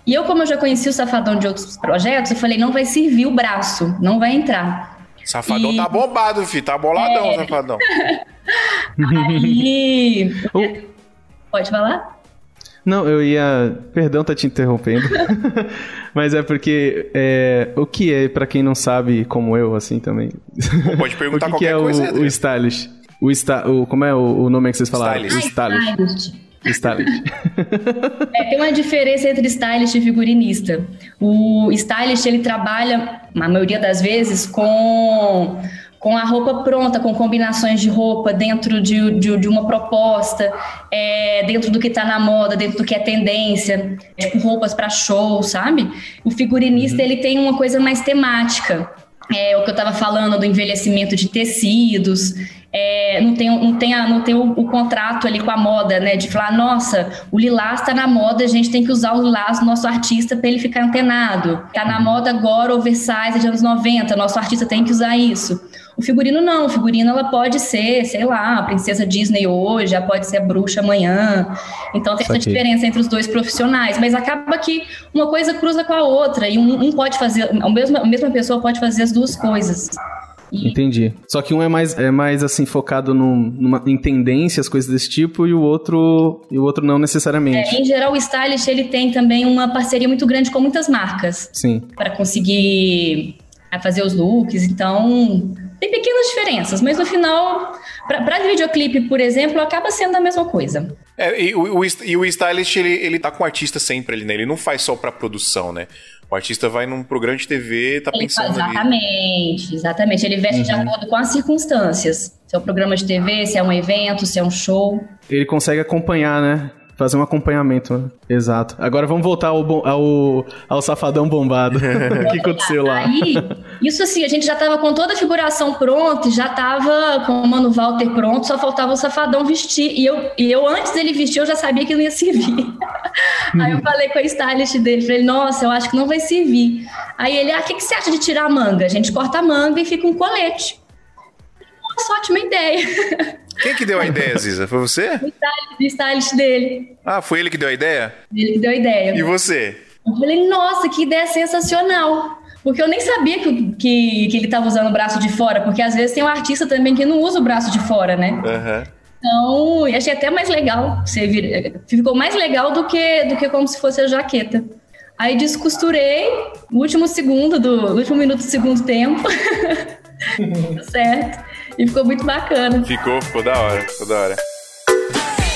E eu, como eu já conheci o Safadão de outros projetos, eu falei, não vai servir o braço, não vai entrar. Safadão e... tá bombado, filho, tá boladão, é... Safadão. Aí... Pode falar? Não, eu ia. Perdão tá te interrompendo. Mas é porque é... o que é, para quem não sabe, como eu, assim também. pode perguntar o que qualquer que é coisa. O, o stylish. O, sta... o Como é o, o nome que vocês falaram? Stylist. O. Ah, stylist. Stylist. é, tem uma diferença entre stylist e figurinista. O stylist ele trabalha, na maioria das vezes, com com a roupa pronta, com combinações de roupa dentro de, de, de uma proposta, é, dentro do que está na moda, dentro do que é tendência, tipo roupas para show, sabe? O figurinista uhum. ele tem uma coisa mais temática. É, o que eu estava falando do envelhecimento de tecidos, é, não tem, não tem, a, não tem o, o, contrato ali com a moda, né? De falar, nossa, o lilás está na moda, a gente tem que usar o lilás do nosso artista para ele ficar antenado. Está na moda agora, oversize de anos 90, nosso artista tem que usar isso. O figurino não, o figurino ela pode ser, sei lá, a princesa Disney hoje, já pode ser a bruxa amanhã. Então tem essa diferença entre os dois profissionais, mas acaba que uma coisa cruza com a outra e um, um pode fazer, a mesma, a mesma pessoa pode fazer as duas coisas. Entendi. Só que um é mais, é mais assim, focado num, numa, em tendências, coisas desse tipo, e o outro, e o outro não necessariamente. É, em geral, o stylist ele tem também uma parceria muito grande com muitas marcas. Sim. Para conseguir é, fazer os looks. Então, tem pequenas diferenças, mas no final, para videoclipe, por exemplo, acaba sendo a mesma coisa. É, e, o, o, e o stylist, ele, ele tá com o artista sempre ali, né? Ele não faz só para produção, né? O artista vai num programa de TV, tá ele pensando Exatamente, ali. exatamente. Ele veste uhum. de acordo com as circunstâncias. Se é um programa de TV, se é um evento, se é um show. Ele consegue acompanhar, né? Fazer um acompanhamento, né? Exato. Agora vamos voltar ao, ao, ao safadão bombado. o que aconteceu lá? Aí, isso assim, a gente já tava com toda a figuração pronta, já tava com o Mano Walter pronto, só faltava o safadão vestir. E eu, e eu antes dele vestir, eu já sabia que não ia servir. Aí eu falei com a stylist dele, falei, nossa, eu acho que não vai servir. Aí ele, ah, o que, que você acha de tirar a manga? A gente corta a manga e fica um colete. Nossa, ótima ideia. Quem que deu a ideia, Ziza? Foi você? O stylist, o stylist dele. Ah, foi ele que deu a ideia? Ele que deu a ideia. E você? Eu falei, nossa, que ideia sensacional. Porque eu nem sabia que, que, que ele estava usando o braço de fora, porque às vezes tem um artista também que não usa o braço de fora, né? Uhum. Então, achei até mais legal. Vir... Ficou mais legal do que, do que como se fosse a jaqueta. Aí descosturei último segundo, do último minuto do segundo tempo. certo. E ficou muito bacana. Ficou, ficou da hora, ficou da hora.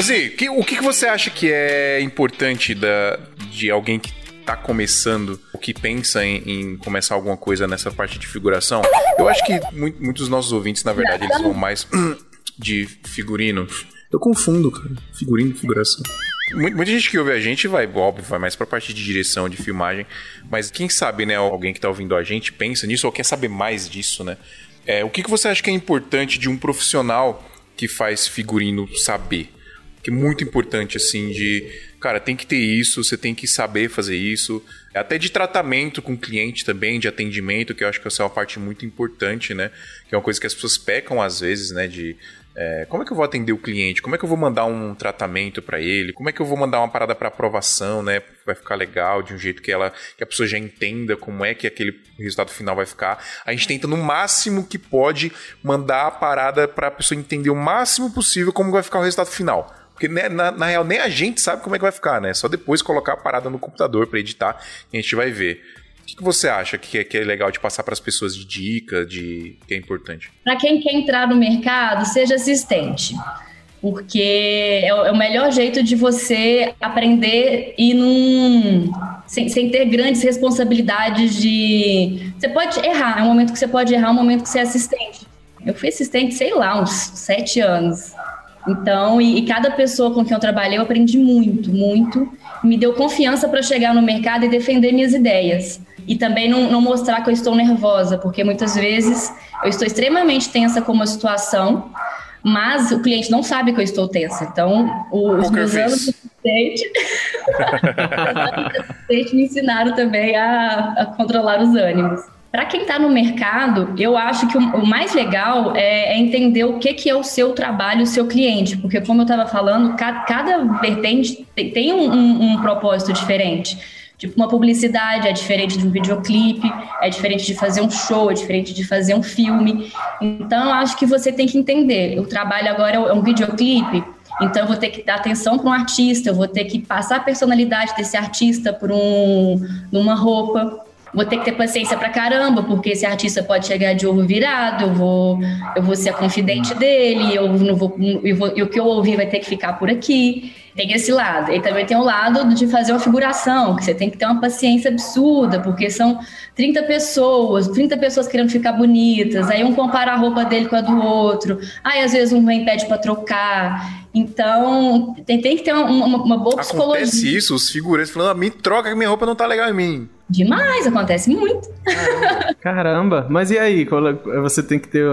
Zi, que, o que, você acha que é importante da, de alguém que está começando, o que pensa em, em, começar alguma coisa nessa parte de figuração? Eu acho que muito, muitos dos nossos ouvintes, na verdade, eles vão mais de figurino. Eu confundo, cara. Figurino e figuração. Muita gente que ouve a gente vai, óbvio, vai mais pra parte de direção, de filmagem. Mas quem sabe, né, alguém que tá ouvindo a gente pensa nisso ou quer saber mais disso, né? É, o que, que você acha que é importante de um profissional que faz figurino saber? Que é muito importante, assim, de, cara, tem que ter isso, você tem que saber fazer isso. Até de tratamento com o cliente também, de atendimento, que eu acho que essa é uma parte muito importante, né? Que é uma coisa que as pessoas pecam às vezes, né? De é, como é que eu vou atender o cliente? Como é que eu vou mandar um tratamento para ele? Como é que eu vou mandar uma parada para aprovação, né? Vai ficar legal de um jeito que ela que a pessoa já entenda como é que aquele resultado final vai ficar. A gente tenta no máximo que pode mandar a parada para a pessoa entender o máximo possível como vai ficar o resultado final. Porque né, na, na, real nem a gente sabe como é que vai ficar, né? Só depois colocar a parada no computador para editar e a gente vai ver. O que, que você acha que é, que é legal de passar para as pessoas de dica, de que é importante? Para quem quer entrar no mercado, seja assistente porque é, é o melhor jeito de você aprender e num sem, sem, ter grandes responsabilidades de você pode errar é um momento que você pode errar é um momento que você é assistente eu fui assistente sei lá uns sete anos então, e, e, cada pessoa com quem eu trabalhei, eu aprendi muito, muito. Me deu confiança para chegar no mercado e defender minhas ideias. E também não, não, mostrar que eu estou nervosa, porque muitas vezes eu estou extremamente tensa com uma situação, mas o cliente não sabe que eu estou tensa. Então, os meus anos de assistente, me ensinaram também a, a controlar os ânimos. Para quem está no mercado, eu acho que o, mais legal é, é, entender o que, que é o seu trabalho, o seu cliente, porque como eu estava falando, cada, vertente tem, um, um, um, propósito diferente. Tipo, uma publicidade é diferente de um videoclipe, é diferente de fazer um show, é diferente de fazer um filme. Então, acho que você tem que entender. O trabalho agora é um videoclipe, então, eu vou ter que dar atenção para um artista, eu vou ter que passar a personalidade desse artista por um, numa roupa vou ter que ter paciência pra caramba, porque esse artista pode chegar de ovo virado, eu vou, eu vou ser a confidente dele, eu não vou, eu vou, e o que eu ouvir vai ter que ficar por aqui. Tem esse lado. E também tem o lado de fazer uma figuração, que você tem que ter uma paciência absurda, porque são 30 pessoas, 30 pessoas querendo ficar bonitas, aí um compara a roupa dele com a do outro, aí às vezes um vem pede para trocar. Então, tem, tem que ter uma, uma, uma boa Acontece psicologia. Acontece isso, os figurantes falando, a ah, mim troca que minha roupa não tá legal em mim. Demais, acontece muito. Caramba, mas e aí? É, você tem que ter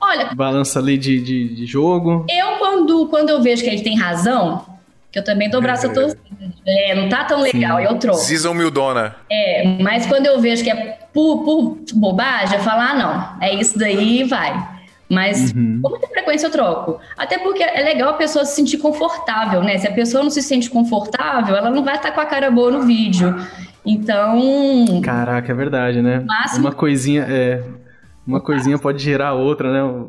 Olha, balança ali de, de, de, jogo? Eu, quando, quando eu vejo que ele tem razão, que eu também dou braço a torcida. É, não tá tão legal, eu troco. Season humildona. É, mas quando eu vejo que é por, por bobagem, eu falo, ah, não, é isso daí vai. Mas uhum. com muita frequência eu troco. Até porque é legal a pessoa se sentir confortável, né? Se a pessoa não se sente confortável, ela não vai estar com a cara boa no vídeo. Então. Caraca, é verdade, né? Máximo... Uma coisinha. É, uma coisinha pode gerar outra, né?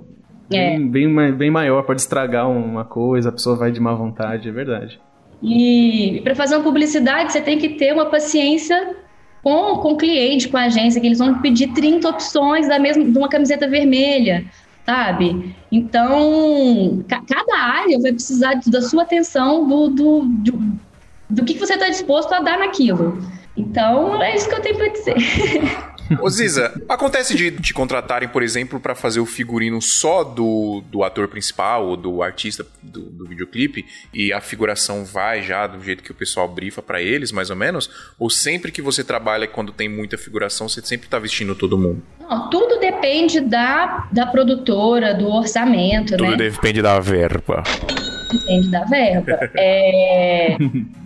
Bem, é. bem, bem maior, pode estragar uma coisa, a pessoa vai de má vontade, é verdade. E para fazer uma publicidade, você tem que ter uma paciência com, com o cliente, com a agência, que eles vão pedir 30 opções da mesma, de uma camiseta vermelha, sabe? Então, ca cada área vai precisar da sua atenção, do, do, do, do que você está disposto a dar naquilo. Então, é isso que eu tenho para dizer. Ô Ziza, acontece de te contratarem, por exemplo, para fazer o figurino só do, do ator principal ou do artista do, do videoclipe e a figuração vai já do jeito que o pessoal brifa para eles, mais ou menos? Ou sempre que você trabalha quando tem muita figuração, você sempre tá vestindo todo mundo? Não, tudo depende da, da produtora, do orçamento, tudo né? Tudo depende da verba depende da verba. É,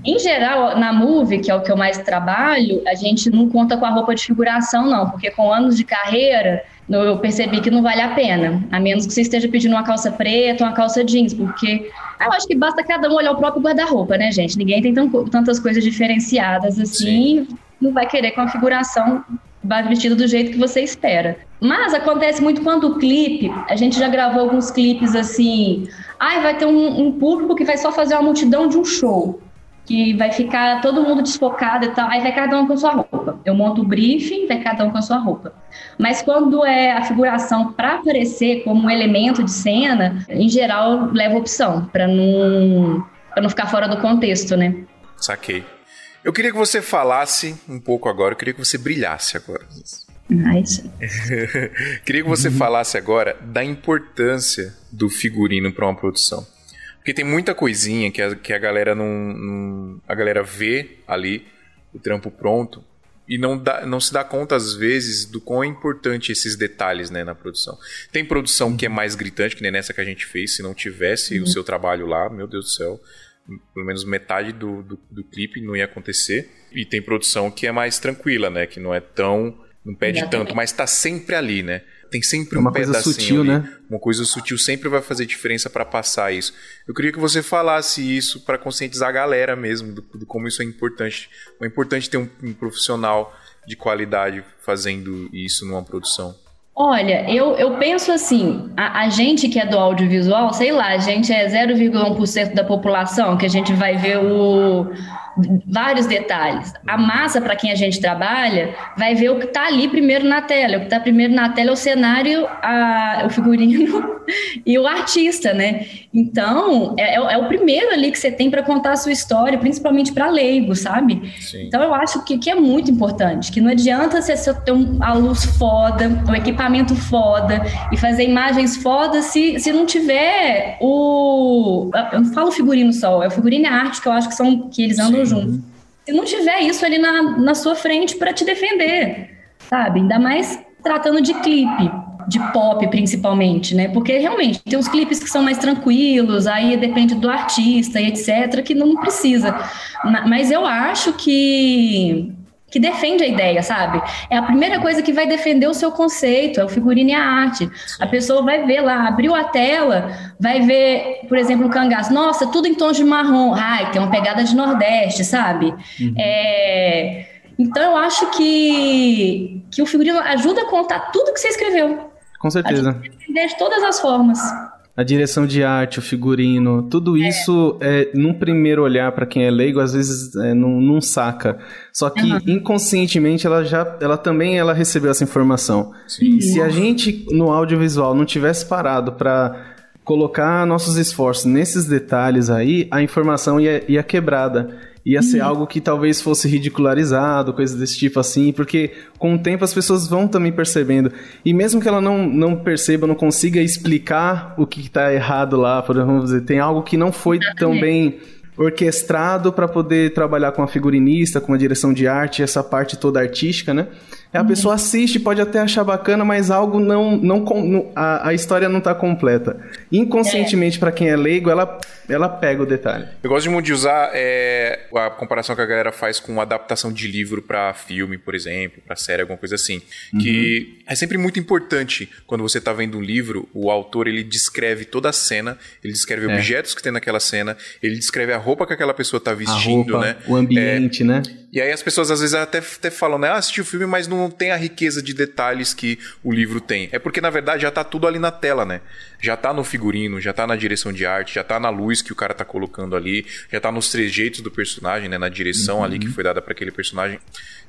em geral, na Move, que é o que eu mais trabalho, a gente não conta com a roupa de figuração, não, porque com anos de carreira, eu percebi que não vale a pena, a menos que você esteja pedindo uma calça preta, uma calça jeans, porque eu acho que basta cada um olhar o próprio guarda-roupa, né, gente? Ninguém tem tão, tantas coisas diferenciadas assim, Sim. não vai querer com a figuração vestido do jeito que você espera. Mas acontece muito quando o clipe, a gente já gravou alguns clipes assim, ai, vai ter um, um, público que vai só fazer uma multidão de um show, que vai ficar todo mundo desfocado e tal, aí vai cada um com sua roupa. Eu monto o briefing, vai cada um com a sua roupa. Mas quando é a figuração para aparecer como um elemento de cena, em geral leva opção, para não, pra não ficar fora do contexto, né? Saquei. Eu queria que você falasse um pouco agora, eu queria que você brilhasse agora. Nice. queria que você falasse agora da importância do figurino para uma produção. Porque tem muita coisinha que a, que a galera não, não, A galera vê ali o trampo pronto e não, dá, não se dá conta, às vezes, do quão é importante esses detalhes né, na produção. Tem produção que é mais gritante, que nem nessa que a gente fez. Se não tivesse uhum. o seu trabalho lá, meu Deus do céu, pelo menos metade do, do, do, clipe não ia acontecer. E tem produção que é mais tranquila, né? Que não é tão. não pede Exatamente. tanto, mas tá sempre ali, né? Tem sempre é uma um coisa sutil, ali. né? Uma coisa sutil sempre vai fazer diferença para passar isso. Eu queria que você falasse isso para conscientizar a galera mesmo do, do, como isso é importante. É importante ter um, um profissional de qualidade fazendo isso numa produção. Olha, eu, eu penso assim, a, a, gente que é do audiovisual, sei lá, a gente é 0,1% da população, que a gente vai ver o, vários detalhes. A massa, para quem a gente trabalha, vai ver o que está ali primeiro na tela. O que está primeiro na tela é o cenário, a, o figurino e o artista, né? Então, é, é, é, o primeiro ali que você tem para contar a sua história, principalmente para leigo, sabe? Sim. Então, eu acho que, que é muito importante, que não adianta você ter um, a luz foda, o equipamento foda e fazer imagens fodas se, se não tiver o... Eu não falo figurino só, é o figurino e a arte que eu acho que são que eles andam Sim. juntos. Se não tiver isso ali na, na sua frente para te defender, sabe? Ainda mais tratando de clipe de pop principalmente, né? Porque realmente tem uns clipes que são mais tranquilos, aí depende do artista e etc, que não precisa. Mas eu acho que que defende a ideia, sabe? É a primeira coisa que vai defender o seu conceito, é o figurino e a arte. A pessoa vai ver lá, abriu a tela, vai ver, por exemplo, o cangaço. Nossa, tudo em tons de marrom. Ai, tem uma pegada de Nordeste, sabe? Uhum. É... Então eu acho que, que o figurino ajuda a contar tudo que você escreveu. Com certeza. de todas as formas. A direção de arte, o figurino, tudo é. isso, é, num primeiro olhar para quem é leigo, às vezes é, não, não saca. Só que uhum. inconscientemente ela já, ela também ela recebeu essa informação. Sim. E se a gente no audiovisual não tivesse parado para colocar nossos esforços nesses detalhes aí, a informação ia, ia quebrada ia ser uhum. algo que talvez fosse ridicularizado, coisas desse tipo assim, porque com o tempo as pessoas vão também percebendo. E mesmo que ela não, não perceba, não consiga explicar o que está errado lá, por vamos dizer, tem algo que não foi tão bem orquestrado para poder trabalhar com a figurinista, com a direção de arte, essa parte toda artística, né? A uhum. pessoa assiste, pode até achar bacana, mas algo não. não, não a, a história não está completa. Inconscientemente, é. para quem é leigo, ela, ela pega o detalhe. Eu gosto muito de usar é, a comparação que a galera faz com adaptação de livro para filme, por exemplo, para série, alguma coisa assim. Uhum. Que é sempre muito importante quando você está vendo um livro, o autor ele descreve toda a cena, ele descreve é. objetos que tem naquela cena, ele descreve a roupa que aquela pessoa está vestindo, roupa, né? O ambiente, é, né? E aí as pessoas às vezes até, até falam, né? Ah, assisti o filme, mas não tem a riqueza de detalhes que o livro tem. É porque, na verdade, já tá tudo ali na tela, né? Já tá no figurino, já tá na direção de arte, já tá na luz que o cara tá colocando ali, já tá nos trejeitos do personagem, né? Na direção uhum. ali que foi dada para aquele personagem.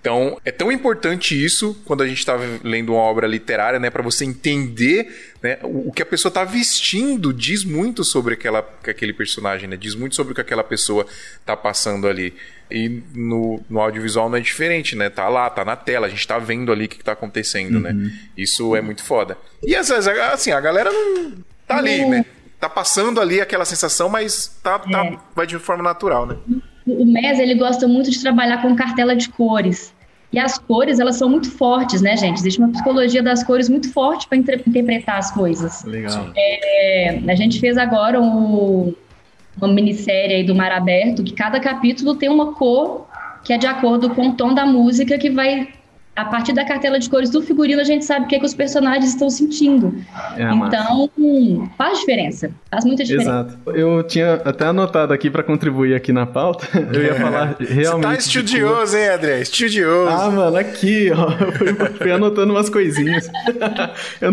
Então, é tão importante isso quando a gente tá lendo uma obra literária, né? para você entender né? O, o que a pessoa tá vestindo diz muito sobre aquela, aquele personagem, né? Diz muito sobre o que aquela pessoa tá passando ali. E no, no audiovisual não é diferente, né? Tá lá, tá na tela, a gente tá vendo ali o que, que tá acontecendo, né? uhum. né? Isso é muito foda. E às vezes, assim, a galera não tá ali, né? Tá passando ali aquela sensação, mas tá, tá é. vai de forma natural, né? O MES, ele gosta muito de trabalhar com cartela de cores. E as cores, elas são muito fortes, né, gente? Existe uma psicologia das cores muito forte para interpretar as coisas. Legal. É, a gente fez agora um, uma minissérie aí do Mar Aberto, que cada capítulo tem uma cor que é de acordo com o tom da música que vai a partir da cartela de cores do figurino, a gente sabe o que, é que os personagens estão sentindo. É, então, hum, faz diferença. Faz muita diferença. Exato. Eu tinha até anotado aqui para contribuir aqui na pauta. Eu ia falar realmente. Você tá estudioso, hein, André? Estudioso. Ah, mano, aqui, ó. Eu fui, fui anotando umas coisinhas. não...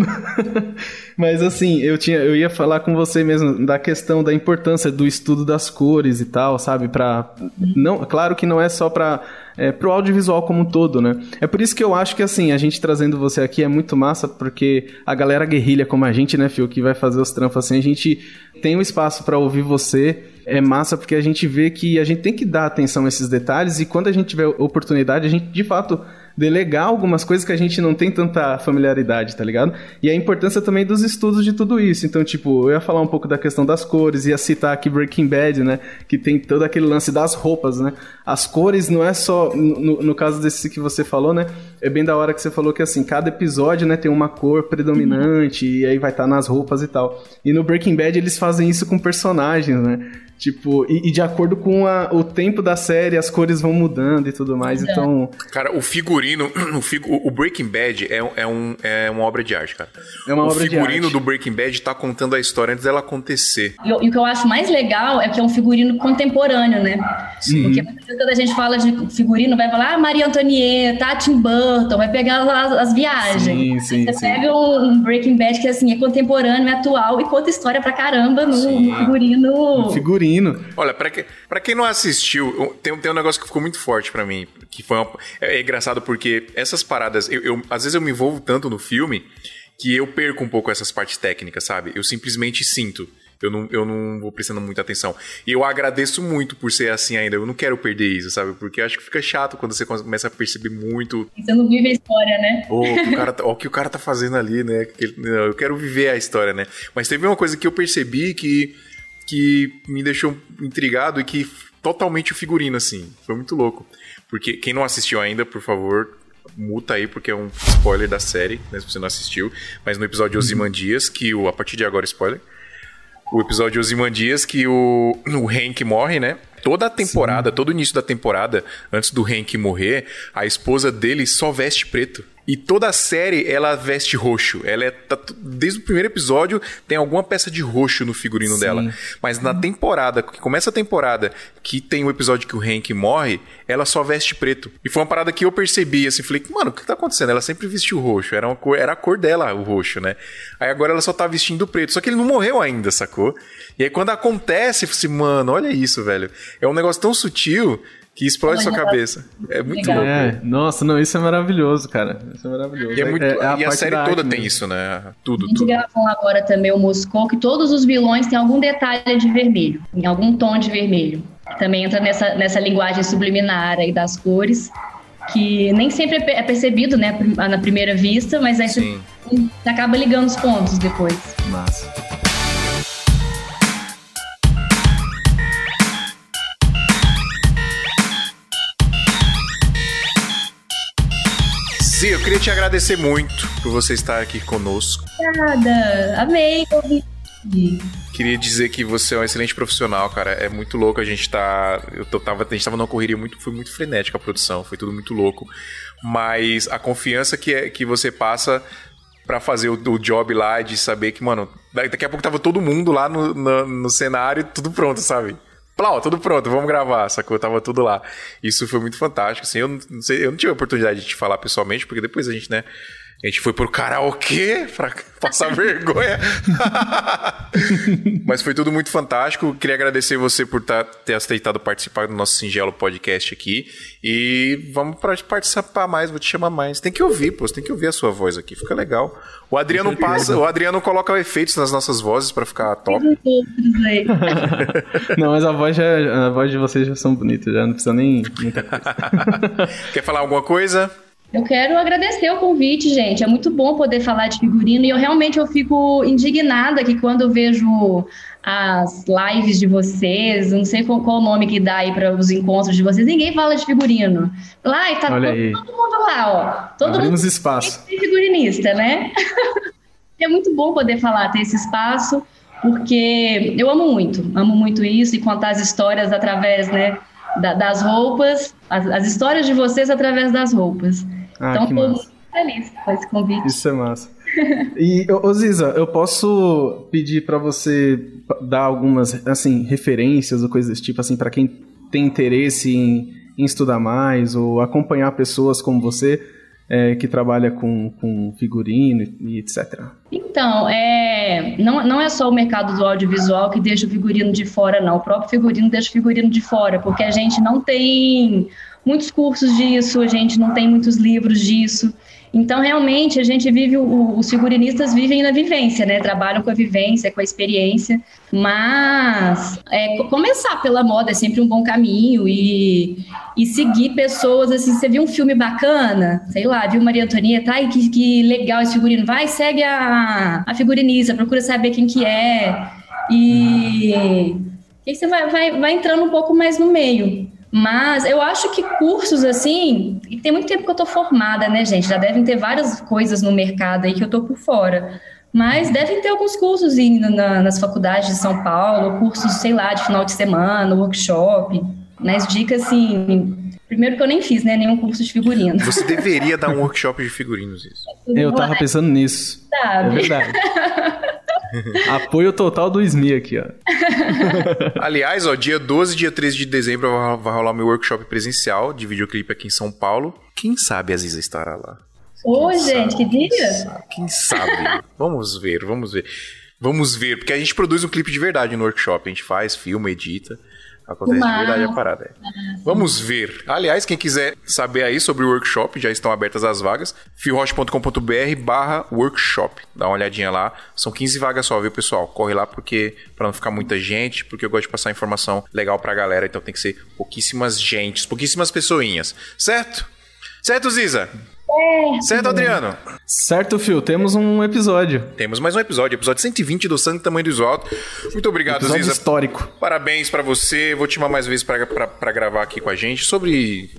Mas assim, eu, tinha, eu ia falar com você mesmo da questão da importância do estudo das cores e tal, sabe? Pra, não, claro que não é só para é, pro audiovisual como um todo, né? É por isso que eu acho que, assim, a gente trazendo você aqui é muito massa, porque a galera guerrilha como a gente, né, Fio, que vai fazer os trampos assim, a gente tem um espaço para ouvir você, é massa porque a gente vê que a gente tem que dar atenção a esses detalhes e quando a gente tiver oportunidade, a gente, de fato delegar algumas coisas que a gente não tem tanta familiaridade, tá ligado? E a importância também dos estudos de tudo isso. Então, tipo, eu ia falar um pouco da questão das cores, ia citar aqui Breaking Bad, né? Que tem todo aquele lance das roupas, né? As cores não é só, no, no caso desse que você falou, né? É bem da hora que você falou que, assim, cada episódio, né, tem uma cor predominante e aí vai estar tá nas roupas e tal. E no Breaking Bad eles fazem isso com personagens, né? Tipo, e, e, de acordo com a, o tempo da série, as cores vão mudando e tudo mais, é. então... Cara, o figurino, o, figu, o Breaking Bad é, é, um, é uma obra de arte, cara. É uma o obra de arte. O figurino do Breaking Bad tá contando a história antes dela acontecer. E, e, o que eu acho mais legal é que é um figurino contemporâneo, né? Sim. Porque quando a gente fala de figurino, vai falar ah, Maria Antonieta, Tim Burton, vai pegar as, as viagens. Sim, sim, Você sim. pega um, um, Breaking Bad que, assim, é contemporâneo, é atual e conta história pra caramba no, no figurino... No figurino Olha, pra, que, pra quem não assistiu, tem, tem um negócio que ficou muito forte para mim. Que foi uma, é, é, engraçado porque essas paradas, eu, eu, às vezes eu me envolvo tanto no filme que eu perco um pouco essas partes técnicas, sabe? Eu simplesmente sinto. Eu não, eu não vou prestando muita atenção. E eu agradeço muito por ser assim ainda. Eu não quero perder isso, sabe? Porque eu acho que fica chato quando você começa a perceber muito. Você não vive a história, né? Ou o, cara, tá, o que o cara tá fazendo ali, né? Eu quero viver a história, né? Mas teve uma coisa que eu percebi que que me deixou intrigado e que totalmente o figurino, assim. Foi muito louco. Porque quem não assistiu ainda, por favor, muta aí, porque é um spoiler da série, né, se você não assistiu. Mas no episódio Osimandias, que o. A partir de agora, spoiler. O episódio Osimandias, que o, o Hank morre, né? Toda a temporada, Sim. todo o início da temporada, antes do Hank morrer, a esposa dele só veste preto. E toda a série ela veste roxo. Ela é. Tá, desde o primeiro episódio tem alguma peça de roxo no figurino Sim. dela. Mas na temporada, que começa a temporada, que tem o episódio que o Hank morre, ela só veste preto. E foi uma parada que eu percebi, assim, falei, mano, o que tá acontecendo? Ela sempre vestiu roxo. Era, uma cor, era a cor dela, o roxo, né? Aí agora ela só tá vestindo preto. Só que ele não morreu ainda, sacou? E aí quando acontece, assim, mano, olha isso, velho. É um negócio tão sutil que explode sua cabeça. É muito Legal. louco. É, nossa, não, isso é maravilhoso, cara. Isso é maravilhoso. E, é muito, é, é a, e a série toda tem mesmo. isso, né? Tudo. A gente tudo. gravou agora também o Moscou, que todos os vilões têm algum detalhe de vermelho, em algum tom de vermelho. Também entra nessa, nessa linguagem subliminar aí das cores, que nem sempre é percebido, né, na primeira vista, mas aí Sim. você acaba ligando os pontos depois. Massa. Zi, eu queria te agradecer muito por você estar aqui conosco. Obrigada, amei Queria dizer que você é um excelente profissional, cara. É muito louco. A gente tá. Eu tava, a gente tava numa correria muito. Foi muito frenética a produção, foi tudo muito louco. Mas a confiança que, é, que você passa para fazer o, o, job lá de saber que, mano, daqui a pouco tava todo mundo lá no, no, no cenário, tudo pronto, sabe? Plau, tudo pronto, vamos gravar, sacou? Tava tudo lá. Isso foi muito fantástico, assim, eu não, sei, eu não tive a oportunidade de te falar pessoalmente, porque depois a gente, né, A gente foi pro karaokê pra passar vergonha. Mas foi tudo muito fantástico. Queria agradecer você por tá, ter aceitado participar do nosso singelo podcast aqui. E vamos para participar mais, vou te chamar mais. Tem que ouvir, pô, você tem que ouvir a sua voz aqui, fica legal. O Adriano passa, o Adriano coloca efeitos nas nossas vozes para ficar top. não, mas a voz, já, a voz de vocês já são bonitas, já não precisa nem muita coisa. Quer falar alguma coisa? Eu quero agradecer o convite, gente. É muito bom poder falar de figurino e eu realmente eu fico indignada que quando eu vejo as lives de vocês, não sei qual, qual o nome que dá aí para os encontros de vocês, ninguém fala de figurino. Lá e tá todo, todo, mundo lá, ó. Todo Abrimos mundo espaço. É figurinista, né? é muito bom poder falar, ter esse espaço, porque eu amo muito, amo muito isso e contar as histórias através, né, das roupas, as, as histórias de vocês através das roupas. Ah, então, estou muito feliz com esse convite. Isso é massa. E, ô Ziza, eu posso pedir para você dar algumas, assim, referências ou coisas desse tipo, assim, para quem tem interesse em, em, estudar mais ou acompanhar pessoas como você é, que trabalha com, com figurino e, e, etc. Então, é, não, não é só o mercado do audiovisual que deixa o figurino de fora, não. O próprio figurino deixa o figurino de fora, porque a gente não tem muitos cursos disso, a gente não tem muitos livros disso. Então, realmente, a gente vive, o, os figurinistas vivem na vivência, né? Trabalham com a vivência, com a experiência. Mas é, começar pela moda é sempre um bom caminho e, e seguir pessoas, assim, você viu um filme bacana, sei lá, viu Maria Antonieta, ai, que, que legal esse figurino, vai, segue a, a figurinista, procura saber quem que é. E, e aí você vai, vai, vai entrando um pouco mais no meio. Mas eu acho que cursos assim, e tem muito tempo que eu tô formada, né, gente? Já devem ter várias coisas no mercado aí que eu tô por fora. Mas devem ter alguns cursos indo na, nas faculdades de São Paulo, cursos, sei lá, de final de semana, workshop. Nas dicas, assim, Primeiro que eu nem fiz, né? Nenhum curso de figurino. Você deveria dar um workshop de figurinos, isso. Eu tava pensando nisso. Sabe? É verdade. Apoio total do SMI aqui, ó. Aliás, ó, dia 12 e dia 13 de dezembro vai rolar meu workshop presencial de videoclipe aqui em São Paulo. Quem sabe a Ziza estará lá? Ô, gente, que dia? Quem sabe? Quem sabe? vamos ver, vamos ver. Vamos ver, porque a gente produz um clipe de verdade no workshop. A gente faz, filma, edita. Acontece de verdade a parada. É. Vamos ver. Aliás, quem quiser saber aí sobre o workshop, já estão abertas as vagas. fioroche.com.br barra workshop. Dá uma olhadinha lá. São 15 vagas só, viu, pessoal? Corre lá porque para não ficar muita gente, porque eu gosto de passar informação legal pra galera, então tem que ser pouquíssimas gentes, pouquíssimas pessoinhas. Certo? Certo, Ziza? Certo. Certo, Adriano? Certo, Fio. Temos um episódio. Temos mais um episódio. Episódio 120 do Sangue Tamanho do Isoto. Muito obrigado, episódio Ziza. histórico. Parabéns para você. Vou te chamar mais vezes para gravar aqui com a gente sobre,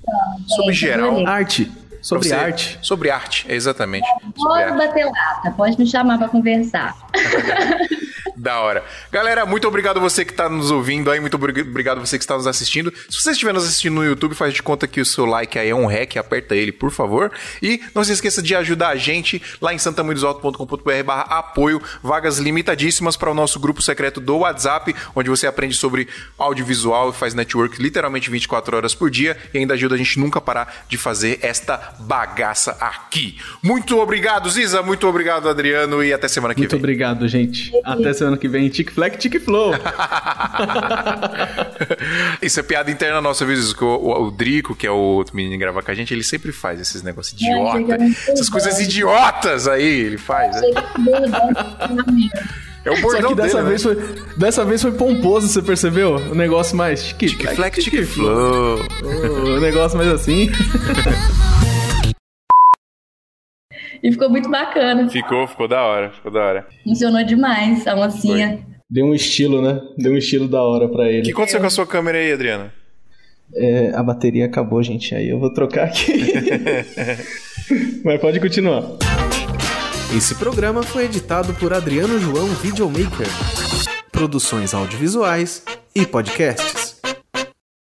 sobre geral. Arte. Sobre arte. Sobre arte, exatamente. Pode bater lata, pode me chamar para conversar. Da hora. Galera, muito obrigado você que está nos ouvindo aí, muito obrigado você que está nos assistindo. Se você estiver nos assistindo no YouTube, faz de conta que o seu like aí é um rec, aperta ele, por favor. E não se esqueça de ajudar a gente lá em santamuidosalto.com.br barra apoio, vagas limitadíssimas para o nosso grupo secreto do WhatsApp, onde você aprende sobre audiovisual e faz network literalmente 24 horas por dia e ainda ajuda a gente nunca parar de fazer esta bagaça aqui. Muito obrigado, Ziza, muito obrigado, Adriano, e até semana que muito vem. Muito obrigado, gente. Até semana ano que vem. Tic Fleck, Tic Flow. Isso é piada interna nossa, viu? Que o, o, o, Drico, que é o outro menino que grava com a gente, ele sempre faz esses negócios idiota. Essas coisas idiotas aí, ele faz. Né? É o bordão Só que dessa dele, vez né? foi dessa vez foi pomposo, você percebeu? O negócio mais tic, tic flex, tic, tic flow. o negócio mais assim. E ficou muito bacana. Ficou, ficou da hora, ficou da hora. Funcionou demais a mocinha. Deu um estilo, né? Deu um estilo da hora para ele. O que aconteceu com a sua câmera aí, Adriana? É, a bateria acabou, gente. Aí eu vou trocar aqui. Mas pode continuar. Esse programa foi editado por Adriano João Videomaker. Produções audiovisuais e podcasts.